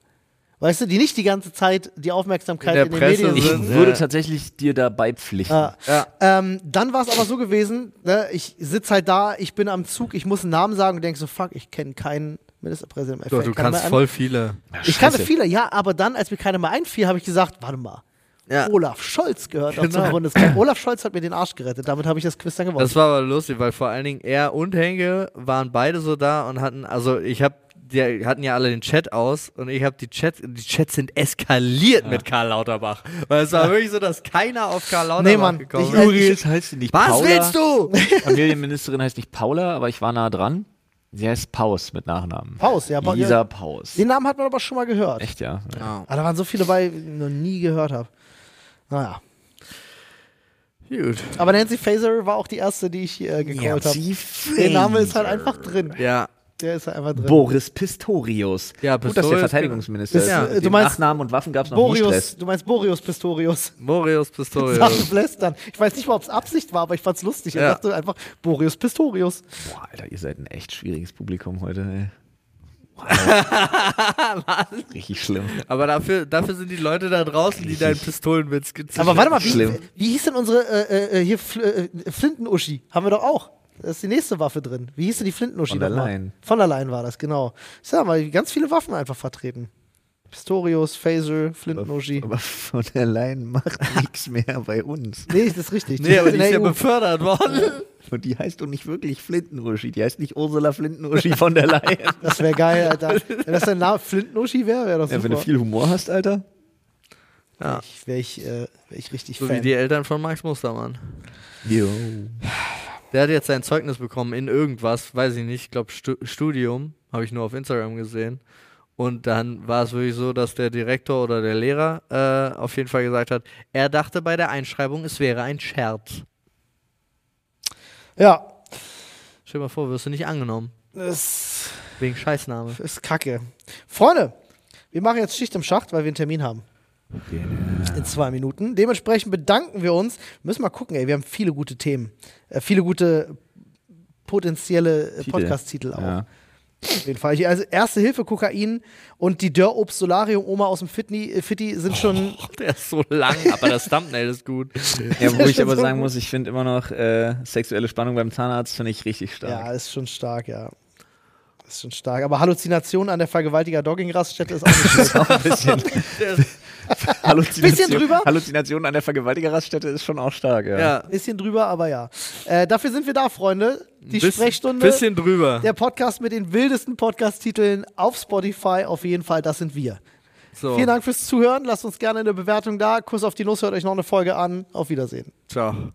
Weißt du, die nicht die ganze Zeit die Aufmerksamkeit In der in, den Presse Medien Ich sind. würde Ja. tatsächlich dir dabei pflichten. Ja. Ja. Ähm, dann war es aber so gewesen, ne, ich sitze halt da, ich bin am Zug, ich muss einen Namen sagen und denke so, fuck, ich kenne keinen Ministerpräsidenten. Mir Doch, fällt du kannst voll viele. Ich kannte viele, ja, aber dann, als mir keiner mehr einfiel, habe ich gesagt, warte mal. Ja. Olaf Scholz gehört auch Genau. zum Bundestag. Olaf Scholz hat mir den Arsch gerettet. Damit habe ich das Quiz dann gewonnen. Das war aber lustig, weil vor allen Dingen er und Henke waren beide so da und hatten, also ich habe, die hatten ja alle den Chat aus und ich habe die Chats, die Chats sind eskaliert mit Karl Lauterbach. Weil es war wirklich so, dass keiner auf Karl Lauterbach Nee, Mann, gekommen ich- ist. Übrigens heißt sie nicht Was Paula. willst du? Familienministerin heißt nicht Paula, aber ich war nah dran. Sie heißt Paus mit Nachnamen. Paus, ja, Lisa ja. Paus. Den Namen hat man aber schon mal gehört. Echt, ja. Ja. Aber da waren so viele bei, die ich noch nie gehört habe. Naja. Gut. Aber Nancy Faser war auch die erste, die ich äh, gecallt habe. Der Name ist halt einfach drin. Ja. Der ist halt einfach drin. Boris Pistorius. Ja, Gut, dass der Pistorius- Verteidigungsminister Bist- ist. äh, du Den meinst- Nachnamen und Waffen gab es noch nie Boreus, Stress. du meinst Boreus Pistorius. Sachen Pistorius. lästern. Ich weiß nicht mal, ob es Absicht war, aber ich fand's lustig. Er Ja. sagte einfach Boreus Pistorius. Boah, Alter, ihr seid ein echt schwieriges Publikum heute, ey. Richtig schlimm. Aber dafür, dafür sind die Leute da draußen, die deinen Pistolenwitz gezielt Aber warte mal, wie, Schlimm. wie hieß denn unsere äh, äh, hier Fl äh, Flintenuschi? Haben wir doch auch. Da ist die nächste Waffe drin. Wie hieß denn die Flintenuschi? Von der? Leyen. Von der Leyen war das, genau. Ich sag mal, ganz viele Waffen einfach vertreten. Pistorius, Phaser, Flintenuschi. Aber von der Leyen macht nichts mehr bei uns. Nee, das ist richtig. Nee, aber die ist ja EU. befördert worden. Und die heißt doch nicht wirklich Flintenuschi. Die heißt nicht Ursula Flintenuschi von der Leyen. Das wäre geil, Alter. Wenn das dein Name Flintenuschi wäre, wäre das ja, wenn du viel Humor hast, Alter. Ja. ich, wäre ich, äh, wär ich richtig So wie Fan. die Eltern von Max Mustermann. Jo. Der hat jetzt sein Zeugnis bekommen in irgendwas, weiß ich nicht, ich glaube Stu Studium, habe ich nur auf Instagram gesehen. Und dann war es wirklich so, dass der Direktor oder der Lehrer äh, auf jeden Fall gesagt hat, er dachte bei der Einschreibung, es wäre ein Scherz. Ja, Stell dir mal vor, wirst du nicht angenommen. das Wegen Scheißname. ist kacke. Freunde, wir machen jetzt Schicht im Schacht, weil wir einen Termin haben. In zwei Minuten. Dementsprechend bedanken wir uns. Wir müssen mal gucken, ey, wir haben viele gute Themen. Äh, viele gute potenzielle Titel. Podcast-Titel auch. Ja. Auf jeden Fall. Hier, Also Erste Hilfe Kokain und die Dörrobst Solarium Oma aus dem Fitni, äh, Fitti sind schon. Der ist so lang, aber das Thumbnail ist gut. Ja, wo ich aber so sagen gut. muss, ich finde immer noch äh, sexuelle Spannung beim Zahnarzt finde ich richtig stark. Ja, ist schon stark, ja. Ist schon stark. Aber Halluzination an der Vergewaltiger-Dogging-Raststätte ist auch nicht schlecht. Auch ein bisschen. Halluzination, Bisschen drüber? Halluzination an der Vergewaltigerraststätte ist schon auch stark, ja. Ja, Bisschen drüber, aber ja. Äh, dafür sind wir da, Freunde. Die Biss- Sprechstunde. Bisschen drüber. Der Podcast mit den wildesten Podcast-Titeln auf Spotify. Auf jeden Fall, das sind wir. So, Vielen Dank fürs Zuhören. Lasst uns gerne eine Bewertung da. Kuss auf die Nuss, hört euch noch eine Folge an. Auf Wiedersehen. ciao.